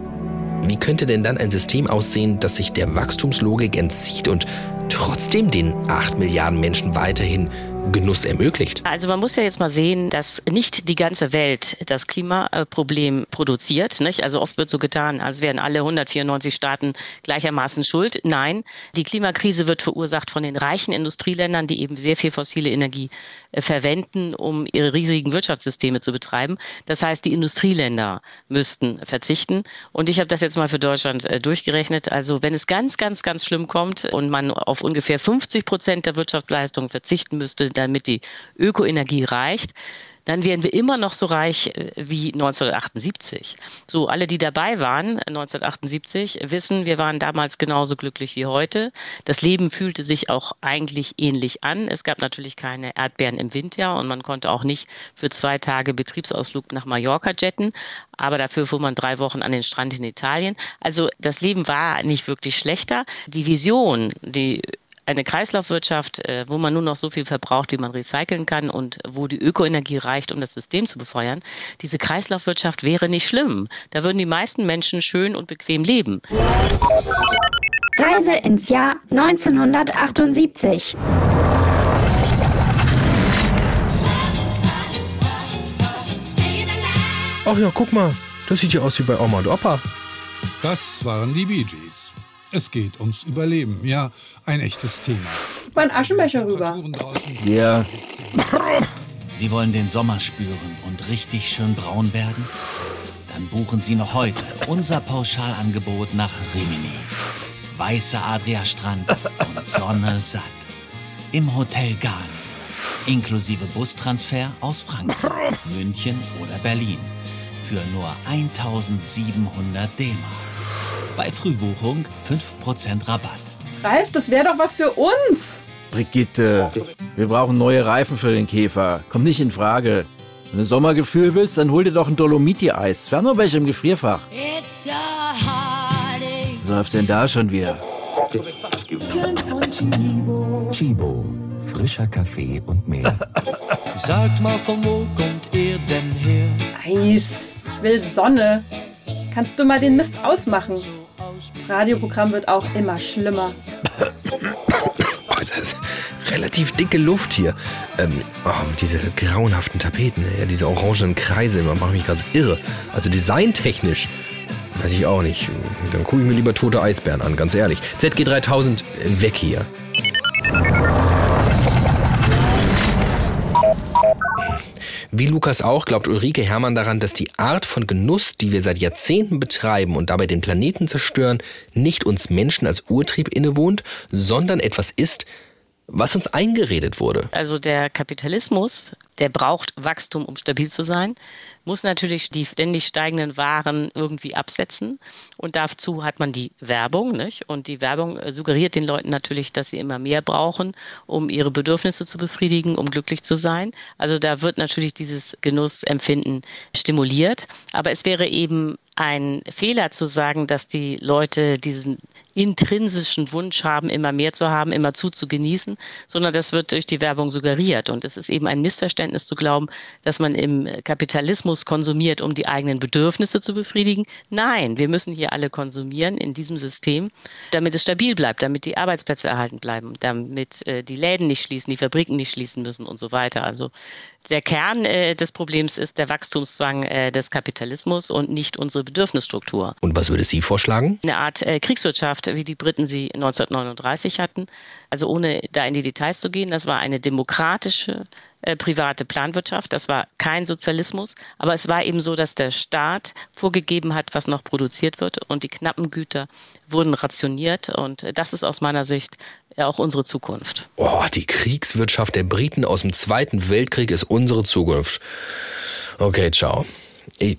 Wie könnte denn dann ein System aussehen, das sich der Wachstumslogik entzieht und trotzdem den 8 Milliarden Menschen weiterhin Genuss ermöglicht. Also man muss ja jetzt mal sehen, dass nicht die ganze Welt das Klimaproblem produziert. Nicht? Also oft wird so getan, als wären alle 194 Staaten gleichermaßen schuld. Nein, die Klimakrise wird verursacht von den reichen Industrieländern, die eben sehr viel fossile Energie verwenden, um ihre riesigen Wirtschaftssysteme zu betreiben. Das heißt, die Industrieländer müssten verzichten. Und ich habe das jetzt mal für Deutschland äh, durchgerechnet. Also wenn es ganz, ganz, ganz schlimm kommt und man auf ungefähr 50 Prozent der Wirtschaftsleistung verzichten müsste, damit die Ökoenergie reicht, dann wären wir immer noch so reich äh, wie 1978. So, alle, die dabei waren 1978, wissen, wir waren damals genauso glücklich wie heute. Das Leben fühlte sich auch eigentlich ähnlich an. Es gab natürlich keine Erdbeeren im Winter und man konnte auch nicht für zwei Tage Betriebsausflug nach Mallorca jetten. Aber dafür fuhr man drei Wochen an den Strand in Italien. Also das Leben war nicht wirklich schlechter. Die Vision, die eine Kreislaufwirtschaft, äh, wo man nur noch so viel verbraucht, wie man recyceln kann und wo die Ökoenergie reicht, um das System zu befeuern, diese Kreislaufwirtschaft wäre nicht schlimm. Da würden die meisten Menschen schön und bequem leben. Reise ins Jahr 1978. Ach ja, guck mal, das sieht ja aus wie bei Oma und Opa. Das waren die Bee Gees. Es geht ums Überleben. Ja, ein echtes Thema. Mein Aschenbecher rüber. Ja. Sie wollen den Sommer spüren und richtig schön braun werden? Dann buchen Sie noch heute unser Pauschalangebot nach Rimini. Weißer Adria-Strand und Sonne satt. Im Hotel Garn. Inklusive Bustransfer aus Frankfurt, München oder Berlin. Für nur 1700 D-Mark. Bei Frühbuchung 5% Rabatt. Ralf, das wäre doch was für uns. Brigitte, wir brauchen neue Reifen für den Käfer. Kommt nicht in Frage. Wenn du Sommergefühl willst, dann hol dir doch ein Dolomiti-Eis. Wir haben nur welche im Gefrierfach. Was läuft denn da schon wieder? Chibo, frischer Kaffee und mehr. Sagt mal, von wo kommt ihr denn her? Eis, ich will Sonne. Kannst du mal den Mist ausmachen? Das Radioprogramm wird auch immer schlimmer. das ist relativ dicke Luft hier. Ähm, oh, diese grauenhaften Tapeten, ja, diese orangenen Kreise, man macht mich ganz irre. Also designtechnisch weiß ich auch nicht. Dann gucke ich mir lieber tote Eisbären an, ganz ehrlich. ZG3000, weg hier. Wie Lukas auch glaubt Ulrike Hermann daran, dass die Art von Genuss, die wir seit Jahrzehnten betreiben und dabei den Planeten zerstören, nicht uns Menschen als Urtrieb innewohnt, sondern etwas ist, was uns eingeredet wurde. Also der Kapitalismus, der braucht Wachstum, um stabil zu sein, muss natürlich die ständig steigenden Waren irgendwie absetzen. Und dazu hat man die Werbung. Nicht? Und die Werbung äh, suggeriert den Leuten natürlich, dass sie immer mehr brauchen, um ihre Bedürfnisse zu befriedigen, um glücklich zu sein. Also da wird natürlich dieses Genussempfinden stimuliert. Aber es wäre eben ein Fehler zu sagen, dass die Leute diesen intrinsischen Wunsch haben, immer mehr zu haben, immer zu zu genießen, sondern das wird durch die Werbung suggeriert. Und es ist eben ein Missverständnis zu glauben, dass man im Kapitalismus konsumiert, um die eigenen Bedürfnisse zu befriedigen. Nein, wir müssen hier alle konsumieren in diesem System, damit es stabil bleibt, damit die Arbeitsplätze erhalten bleiben, damit äh, die Läden nicht schließen, die Fabriken nicht schließen müssen und so weiter. Also der Kern äh, des Problems ist der Wachstumszwang äh, des Kapitalismus und nicht unsere Bedürfnisstruktur. Und was würde Sie vorschlagen? Eine Art äh, Kriegswirtschaft, wie die Briten sie 1939 hatten. Also ohne da in die Details zu gehen, das war eine demokratische äh, private Planwirtschaft. Das war kein Sozialismus, aber es war eben so, dass der Staat vorgegeben hat, was noch produziert wird und die knappen Güter wurden rationiert und das ist aus meiner Sicht ja auch unsere Zukunft. Oh, die Kriegswirtschaft der Briten aus dem Zweiten Weltkrieg ist unsere Zukunft. Okay, ciao.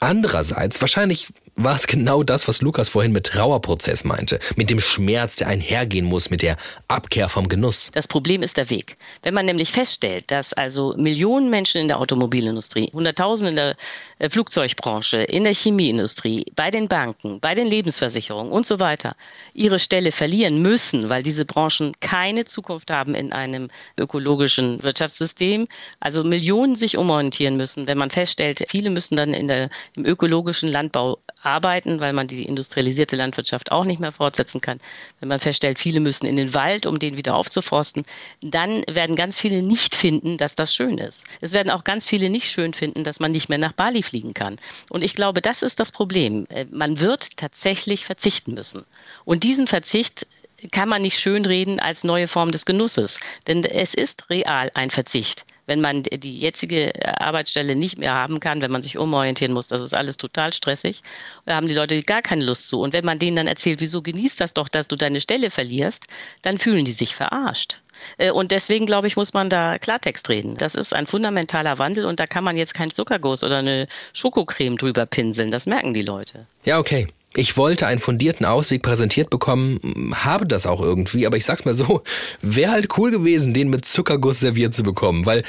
Andererseits, wahrscheinlich war es genau das, was Lukas vorhin mit Trauerprozess meinte, mit dem Schmerz, der einhergehen muss, mit der Abkehr vom Genuss. Das Problem ist der Weg. Wenn man nämlich feststellt, dass also Millionen Menschen in der Automobilindustrie, Hunderttausende in der äh, Flugzeugbranche, in der Chemieindustrie, bei den Banken, bei den Lebensversicherungen und so weiter ihre Stelle verlieren müssen, weil diese Branchen keine Zukunft haben in einem ökologischen Wirtschaftssystem, also Millionen sich umorientieren müssen, wenn man feststellt, viele müssen dann in der, im ökologischen Landbau arbeiten, weil man die industrialisierte Landwirtschaft auch nicht mehr fortsetzen kann. Wenn man feststellt, viele müssen in den Wald, um den wieder aufzuforsten, dann werden ganz viele nicht finden, dass das schön ist. Es werden auch ganz viele nicht schön finden, dass man nicht mehr nach Bali fliegen kann. Und ich glaube, das ist das Problem. Äh, man wird tatsächlich verzichten müssen. Und diesen Verzicht kann man nicht schönreden als neue Form des Genusses. Denn es ist real ein Verzicht wenn man die jetzige Arbeitsstelle nicht mehr haben kann, wenn man sich umorientieren muss, das ist alles total stressig. Da haben die Leute gar keine Lust zu. Und wenn man denen dann erzählt, wieso genießt das doch, dass du deine Stelle verlierst, dann fühlen die sich verarscht. Äh, und deswegen, glaube ich, muss man da Klartext reden. Das ist ein fundamentaler Wandel und da kann man jetzt kein Zuckerguss oder eine Schokocreme drüber pinseln. Das merken die Leute. Ja, okay. Ich wollte einen fundierten Ausweg präsentiert bekommen, habe das auch irgendwie, aber ich sag's mal so, wäre halt cool gewesen, den mit Zuckerguss serviert zu bekommen, weil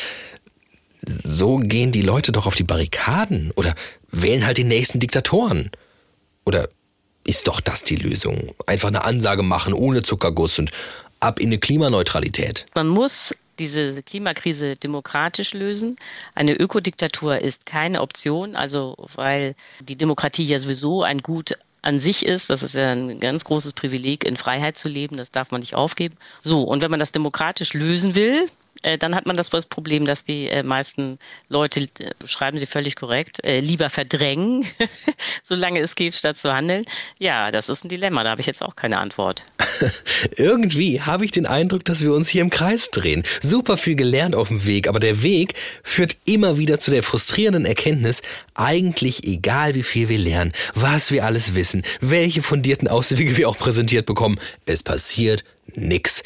so gehen die Leute doch auf die Barrikaden oder wählen halt die nächsten Diktatoren. Oder ist doch das die Lösung? Einfach eine Ansage machen ohne Zuckerguss und ab in eine Klimaneutralität. Man muss diese Klimakrise demokratisch lösen. Eine Ökodiktatur ist keine Option, also weil die Demokratie ja sowieso ein Gut an sich ist. Das ist ja ein ganz großes Privileg, in Freiheit zu leben. Das darf man nicht aufgeben. So, und wenn man das demokratisch lösen will, äh, dann hat man das Problem, dass die äh, meisten Leute, äh, schreiben Sie völlig korrekt, lieber verdrängen, solange es geht, statt zu handeln. Ja, das ist ein Dilemma, da habe ich jetzt auch keine Antwort. Irgendwie habe ich den Eindruck, dass wir uns hier im Kreis drehen. Super viel gelernt auf dem Weg, aber der Weg führt immer wieder zu der frustrierenden Erkenntnis, eigentlich egal wie viel wir lernen, was wir alles wissen, welche fundierten Auswege wir auch präsentiert bekommen, es passiert nichts.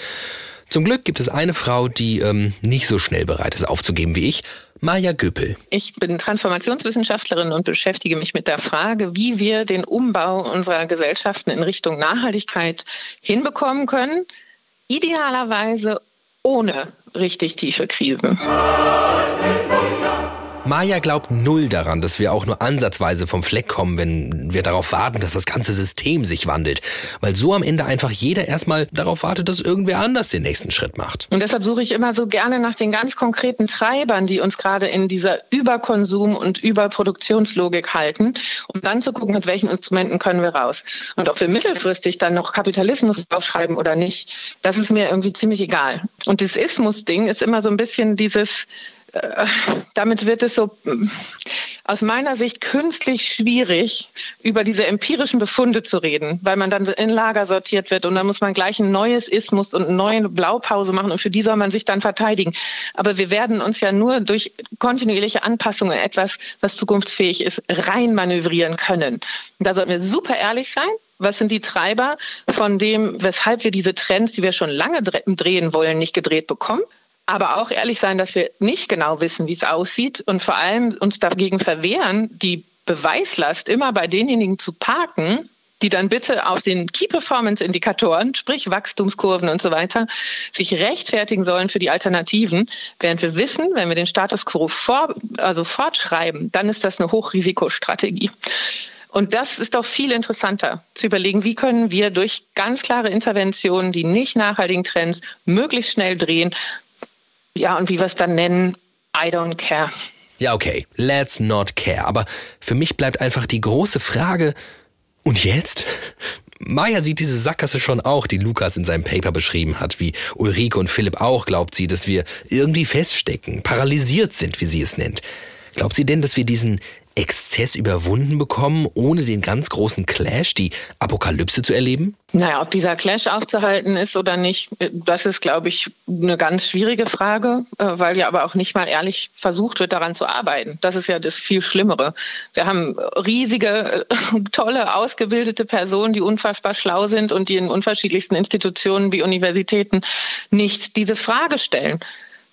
Zum Glück gibt es eine Frau, die ähm, nicht so schnell bereit ist aufzugeben wie ich. Maja Göppel. Ich bin Transformationswissenschaftlerin und beschäftige mich mit der Frage, wie wir den Umbau unserer Gesellschaften in Richtung Nachhaltigkeit hinbekommen können. Idealerweise ohne richtig tiefe Krisen. Maya glaubt null daran, dass wir auch nur ansatzweise vom Fleck kommen, wenn wir darauf warten, dass das ganze System sich wandelt. Weil so am Ende einfach jeder erstmal darauf wartet, dass irgendwer anders den nächsten Schritt macht. Und deshalb suche ich immer so gerne nach den ganz konkreten Treibern, die uns gerade in dieser Überkonsum- und Überproduktionslogik halten, um dann zu gucken, mit welchen Instrumenten können wir raus. Und ob wir mittelfristig dann noch Kapitalismus aufschreiben oder nicht, das ist mir irgendwie ziemlich egal. Und das Ismus-Ding ist immer so ein bisschen dieses, äh, damit wird es so aus meiner Sicht künstlich schwierig, über diese empirischen Befunde zu reden, weil man dann in Lager sortiert wird und dann muss man gleich ein neues Ismus und eine neue Blaupause machen und für die soll man sich dann verteidigen. Aber wir werden uns ja nur durch kontinuierliche Anpassungen etwas, was zukunftsfähig ist, reinmanövrieren können. Und da sollten wir super ehrlich sein Was sind die Treiber von dem, weshalb wir diese Trends, die wir schon lange drehen wollen, nicht gedreht bekommen? Aber auch ehrlich sein, dass wir nicht genau wissen, wie es aussieht und vor allem uns dagegen verwehren, die Beweislast immer bei denjenigen zu parken, die dann bitte auf den Key Performance Indikatoren, sprich Wachstumskurven und so weiter, sich rechtfertigen sollen für die Alternativen, während wir wissen, wenn wir den Status quo vor, also fortschreiben, dann ist das eine Hochrisikostrategie. Und das ist doch viel interessanter, zu überlegen, wie können wir durch ganz klare Interventionen die nicht nachhaltigen Trends möglichst schnell drehen. Ja, und wie wir es dann nennen, I don't care. Ja, okay, let's not care. Aber für mich bleibt einfach die große Frage, und jetzt? Maya sieht diese Sackgasse schon auch, die Lukas in seinem Paper beschrieben hat, wie Ulrike und Philipp auch glaubt sie, dass wir irgendwie feststecken, paralysiert sind, wie sie es nennt. Glaubt sie denn, dass wir diesen Exzess überwunden bekommen, ohne den ganz großen Clash, die Apokalypse zu erleben? Naja, ob dieser Clash aufzuhalten ist oder nicht, das ist, glaube ich, eine ganz schwierige Frage, äh, weil ja aber auch nicht mal ehrlich versucht wird, daran zu arbeiten. Das ist ja das viel Schlimmere. Wir haben riesige, äh, tolle, ausgebildete Personen, die unfassbar schlau sind und die in unterschiedlichsten Institutionen wie Universitäten nicht diese Frage stellen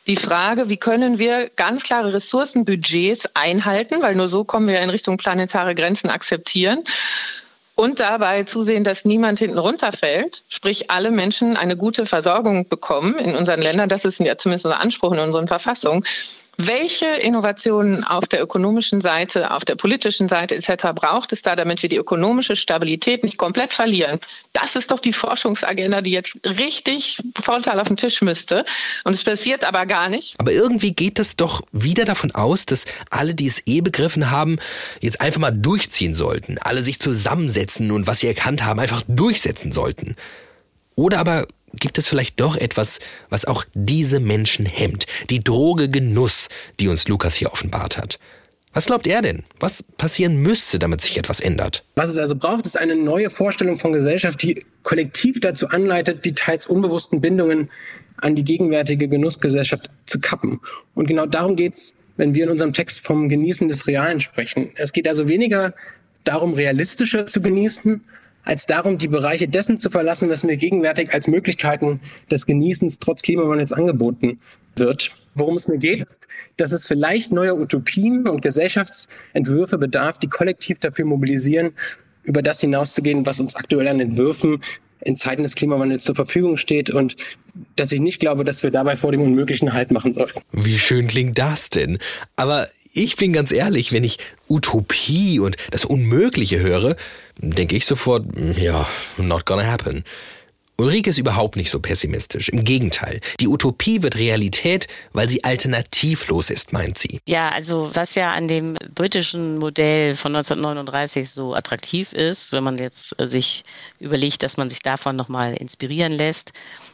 die Frage, wie können wir ganz klare Ressourcenbudgets einhalten, weil nur so kommen wir in Richtung planetare Grenzen akzeptieren. Und dabei zusehen, dass niemand hinten runterfällt, sprich alle Menschen eine gute Versorgung bekommen in unseren Ländern. Das ist ja zumindest unser Anspruch in unseren Verfassungen. Welche Innovationen auf der ökonomischen Seite, auf der politischen Seite etc. braucht es da, damit wir die ökonomische Stabilität nicht komplett verlieren? Das ist doch die Forschungsagenda, die jetzt richtig frontal auf den Tisch müsste. Und es passiert aber gar nicht. Aber irgendwie geht es doch wieder davon aus, dass alle, die es eh begriffen haben, jetzt einfach mal durchziehen sollten. Alle sich zusammensetzen und was sie erkannt haben, einfach durchsetzen sollten. Oder aber gibt es vielleicht doch etwas, was auch diese Menschen hemmt. Die Droge Genuss, die uns Lukas hier offenbart hat. Was glaubt er denn? Was passieren müsste, damit sich etwas ändert? Was es also braucht, ist eine neue Vorstellung von Gesellschaft, die kollektiv dazu anleitet, die teils unbewussten Bindungen an die gegenwärtige Genussgesellschaft zu kappen. Und genau darum geht es, wenn wir in unserem Text vom Genießen des Realen sprechen. Es geht also weniger darum, realistischer zu genießen, als darum, die Bereiche dessen zu verlassen, was mir gegenwärtig als Möglichkeiten des Genießens trotz Klimawandels angeboten wird. Worum es mir geht, ist, dass es vielleicht neue Utopien und Gesellschaftsentwürfe bedarf, die kollektiv dafür mobilisieren, über das hinauszugehen, was uns aktuell an Entwürfen in Zeiten des Klimawandels zur Verfügung steht und dass ich nicht glaube, dass wir dabei vor dem Unmöglichen Halt machen sollten. Wie schön klingt das denn? Aber ich bin ganz ehrlich, wenn ich Utopie und das Unmögliche höre, denke ich sofort, ja, not gonna happen. Ulrike ist überhaupt nicht so pessimistisch. Im Gegenteil. Die Utopie wird Realität, weil sie alternativlos ist, meint sie. Ja, also was ja an dem britischen Modell von 1939 so attraktiv ist, wenn man jetzt sich überlegt, dass man sich davon nochmal inspirieren lässt,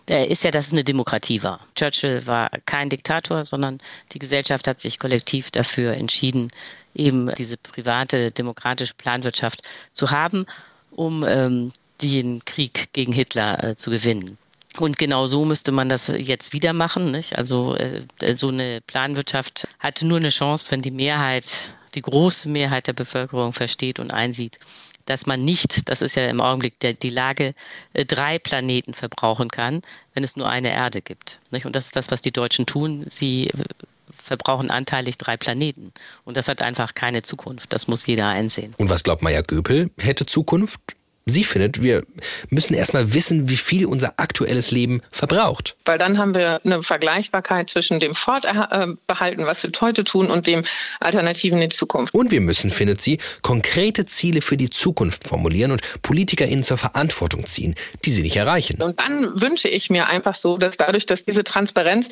ist ja, dass es eine Demokratie war. Churchill war kein Diktator, sondern die Gesellschaft hat sich kollektiv dafür entschieden, eben diese private demokratische Planwirtschaft zu haben, um ähm, den Krieg gegen Hitler äh, zu gewinnen. Und genau so müsste man das jetzt wieder machen. Nicht? Also äh, so eine Planwirtschaft hat nur eine Chance, wenn die Mehrheit, die große Mehrheit der Bevölkerung versteht und einsieht, dass man nicht, das ist ja im Augenblick der, die Lage, äh, drei Planeten verbrauchen kann, wenn es nur eine Erde gibt. Und das ist das, was die Deutschen tun. Sie äh, verbrauchen anteilig drei Planeten. Und das hat einfach keine Zukunft. Das muss jeder einsehen. Und was glaubt Maya Göpel hätte Zukunft? Sie findet, wir müssen erstmal wissen, wie viel unser aktuelles Leben verbraucht. Weil dann haben wir eine Vergleichbarkeit zwischen dem Fortbehalten, was wir heute tun, und dem Alternativen in die Zukunft. Und wir müssen, findet sie, konkrete Ziele für die Zukunft formulieren und PolitikerInnen zur Verantwortung ziehen, die sie nicht erreichen. Und dann wünsche ich mir einfach so, dass dadurch, dass diese Transparenz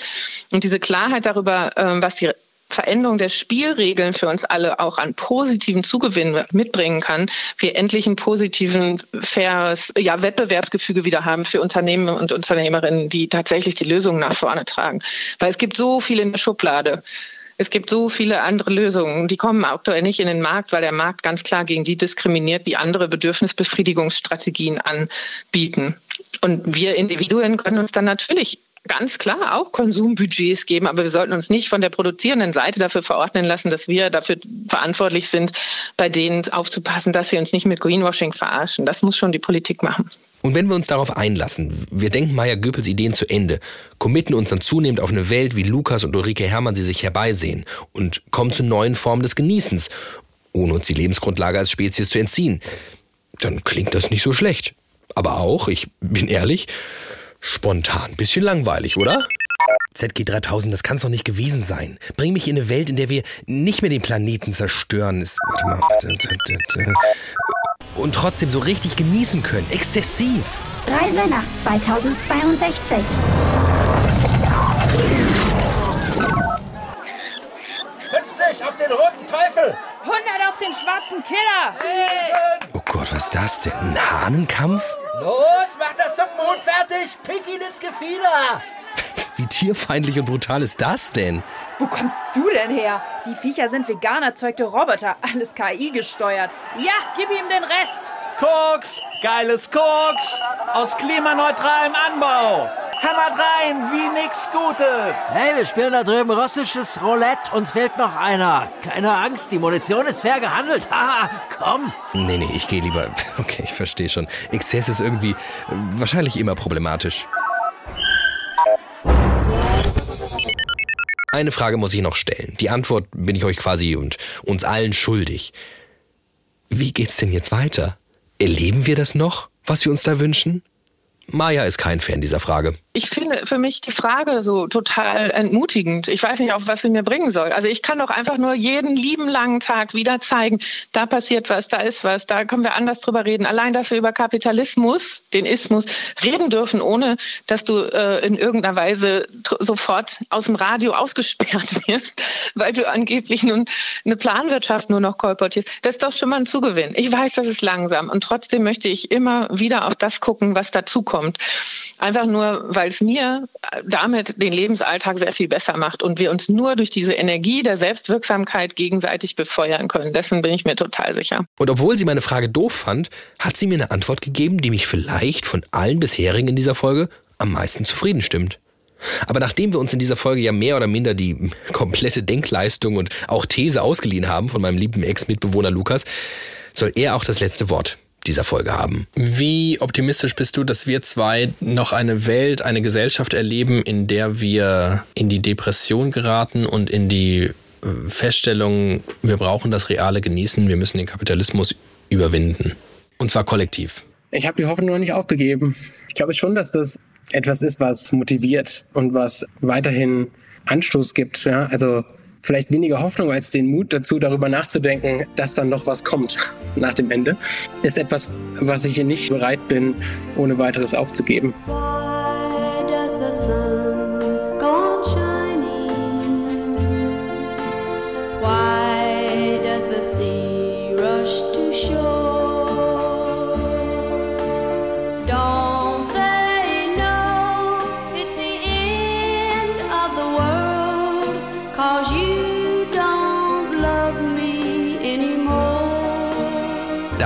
und diese Klarheit darüber, ähm, was die Veränderung der Spielregeln für uns alle auch an positiven Zugewinn mitbringen kann, wir endlich einen positiven, faires ja, Wettbewerbsgefüge wieder haben für Unternehmen und Unternehmerinnen, die tatsächlich die Lösungen nach vorne tragen. Weil es gibt so viel in der Schublade. Es gibt so viele andere Lösungen, die kommen aktuell nicht in den Markt, weil der Markt ganz klar gegen die diskriminiert, die andere Bedürfnisbefriedigungsstrategien anbieten. Und wir Individuen können uns dann natürlich ganz klar auch Konsumbudgets geben, aber wir sollten uns nicht von der produzierenden Seite dafür verordnen lassen, dass wir dafür verantwortlich sind, bei denen aufzupassen, dass sie uns nicht mit Greenwashing verarschen. Das muss schon die Politik machen. Und wenn wir uns darauf einlassen, wir denken Maya Göpels Ideen zu Ende, committen uns dann zunehmend auf eine Welt, wie Lukas und Ulrike Hermann sie sich herbeisehen und kommen zu neuen Formen des Genießens, ohne uns die Lebensgrundlage als Spezies zu entziehen, dann klingt das nicht so schlecht. Aber auch, ich bin ehrlich, spontan bisschen langweilig, oder? ZG3000, das kann's doch nicht gewesen sein. Bring mich in eine Welt, in der wir nicht mehr den Planeten zerstören. Ist, warte mal. Und trotzdem so richtig genießen können. Exzessiv. Reise nach 2062. 50 auf den roten Teufel! 100 auf den schwarzen Killer! Hey. Oh Gott, was ist das denn? Ein Hahnenkampf? Los, mach das Suppenhuhn fertig! Pick ihn ins Gefieder! Wie tierfeindlich und brutal ist das denn? Wo kommst du denn her? Die Viecher sind vegan erzeugte Roboter, alles KI gesteuert. Ja, gib ihm den Rest! Koks! Geiles Koks! Aus klimaneutralem Anbau! Hämmert rein, wie nix Gutes! Hey, wir spielen da drüben russisches Roulette. Uns fehlt noch einer. Keine Angst, die Munition ist fair gehandelt. Haha, komm! Nee, nee, ich gehe lieber. Okay, ich verstehe schon. Exzess ist irgendwie wahrscheinlich immer problematisch. Eine Frage muss ich noch stellen. Die Antwort bin ich euch quasi und uns allen schuldig. Wie geht's denn jetzt weiter? Erleben wir das noch, was wir uns da wünschen? Maya ist kein Fan dieser Frage. Ich finde für mich die Frage so total entmutigend. Ich weiß nicht, auf was sie mir bringen soll. Also ich kann doch einfach nur jeden lieben langen Tag wieder zeigen, da passiert was, da ist was, da können wir anders drüber reden. Allein, dass wir über Kapitalismus, den Ismus, reden dürfen, ohne dass du äh, in irgendeiner Weise sofort aus dem Radio ausgesperrt wirst, weil du angeblich nun eine Planwirtschaft nur noch kolportierst. Das ist doch schon mal ein Zugewinn. Ich weiß, das ist langsam und trotzdem möchte ich immer wieder auf das gucken, was dazukommt kommt. Einfach nur, weil es mir damit den Lebensalltag sehr viel besser macht und wir uns nur durch diese Energie der Selbstwirksamkeit gegenseitig befeuern können. Dessen bin ich mir total sicher. Und obwohl sie meine Frage doof fand, hat sie mir eine Antwort gegeben, die mich vielleicht von allen bisherigen in dieser Folge am meisten zufrieden stimmt. Aber nachdem wir uns in dieser Folge ja mehr oder minder die komplette Denkleistung und auch These ausgeliehen haben von meinem lieben Ex-Mitbewohner Lukas, soll er auch das letzte Wort dieser Folge haben. Wie optimistisch bist du, dass wir zwei noch eine Welt, eine Gesellschaft erleben, in der wir in die Depression geraten und in die äh, Feststellung, wir brauchen das reale Genießen, wir müssen den Kapitalismus überwinden. Und zwar kollektiv. Ich habe die Hoffnung noch nicht aufgegeben. Ich glaube schon, dass das etwas ist, was motiviert und was weiterhin Anstoß gibt. Ja? Also vielleicht weniger Hoffnung als den Mut dazu, darüber nachzudenken, dass dann noch was kommt nach dem Ende, ist etwas, was ich hier nicht bereit bin, ohne weiteres aufzugeben.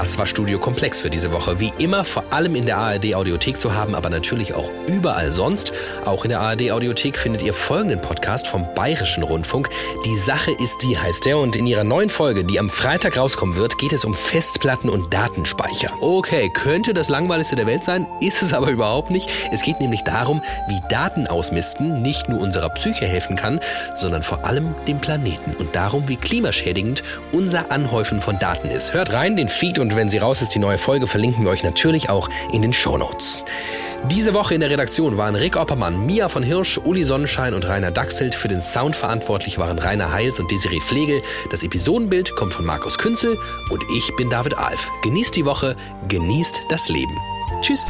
Das war Studio Komplex für diese Woche. Wie immer vor allem in der ARD Audiothek zu haben, aber natürlich auch überall sonst. Auch in der ARD Audiothek findet ihr folgenden Podcast vom Bayerischen Rundfunk. Die Sache ist die heißt der und in ihrer neuen Folge, die am Freitag rauskommen wird, geht es um Festplatten und Datenspeicher. Okay, könnte das langweiligste der Welt sein, ist es aber überhaupt nicht. Es geht nämlich darum, wie Daten ausmisten nicht nur unserer Psyche helfen kann, sondern vor allem dem Planeten und darum, wie klimaschädigend unser Anhäufen von Daten ist. Hört rein, den Feed und wenn sie raus ist, die neue Folge, verlinken wir euch natürlich auch in den Show Notes. Diese Woche in der Redaktion waren Rick Oppermann, Mia von Hirsch, Uli Sonnenschein und Rainer Dachselt. Für den Sound verantwortlich waren Rainer Heils und Desiree Flegel. Das Episodenbild kommt von Markus Künzel und ich bin David Alf. Genießt die Woche, genießt das Leben. Tschüss.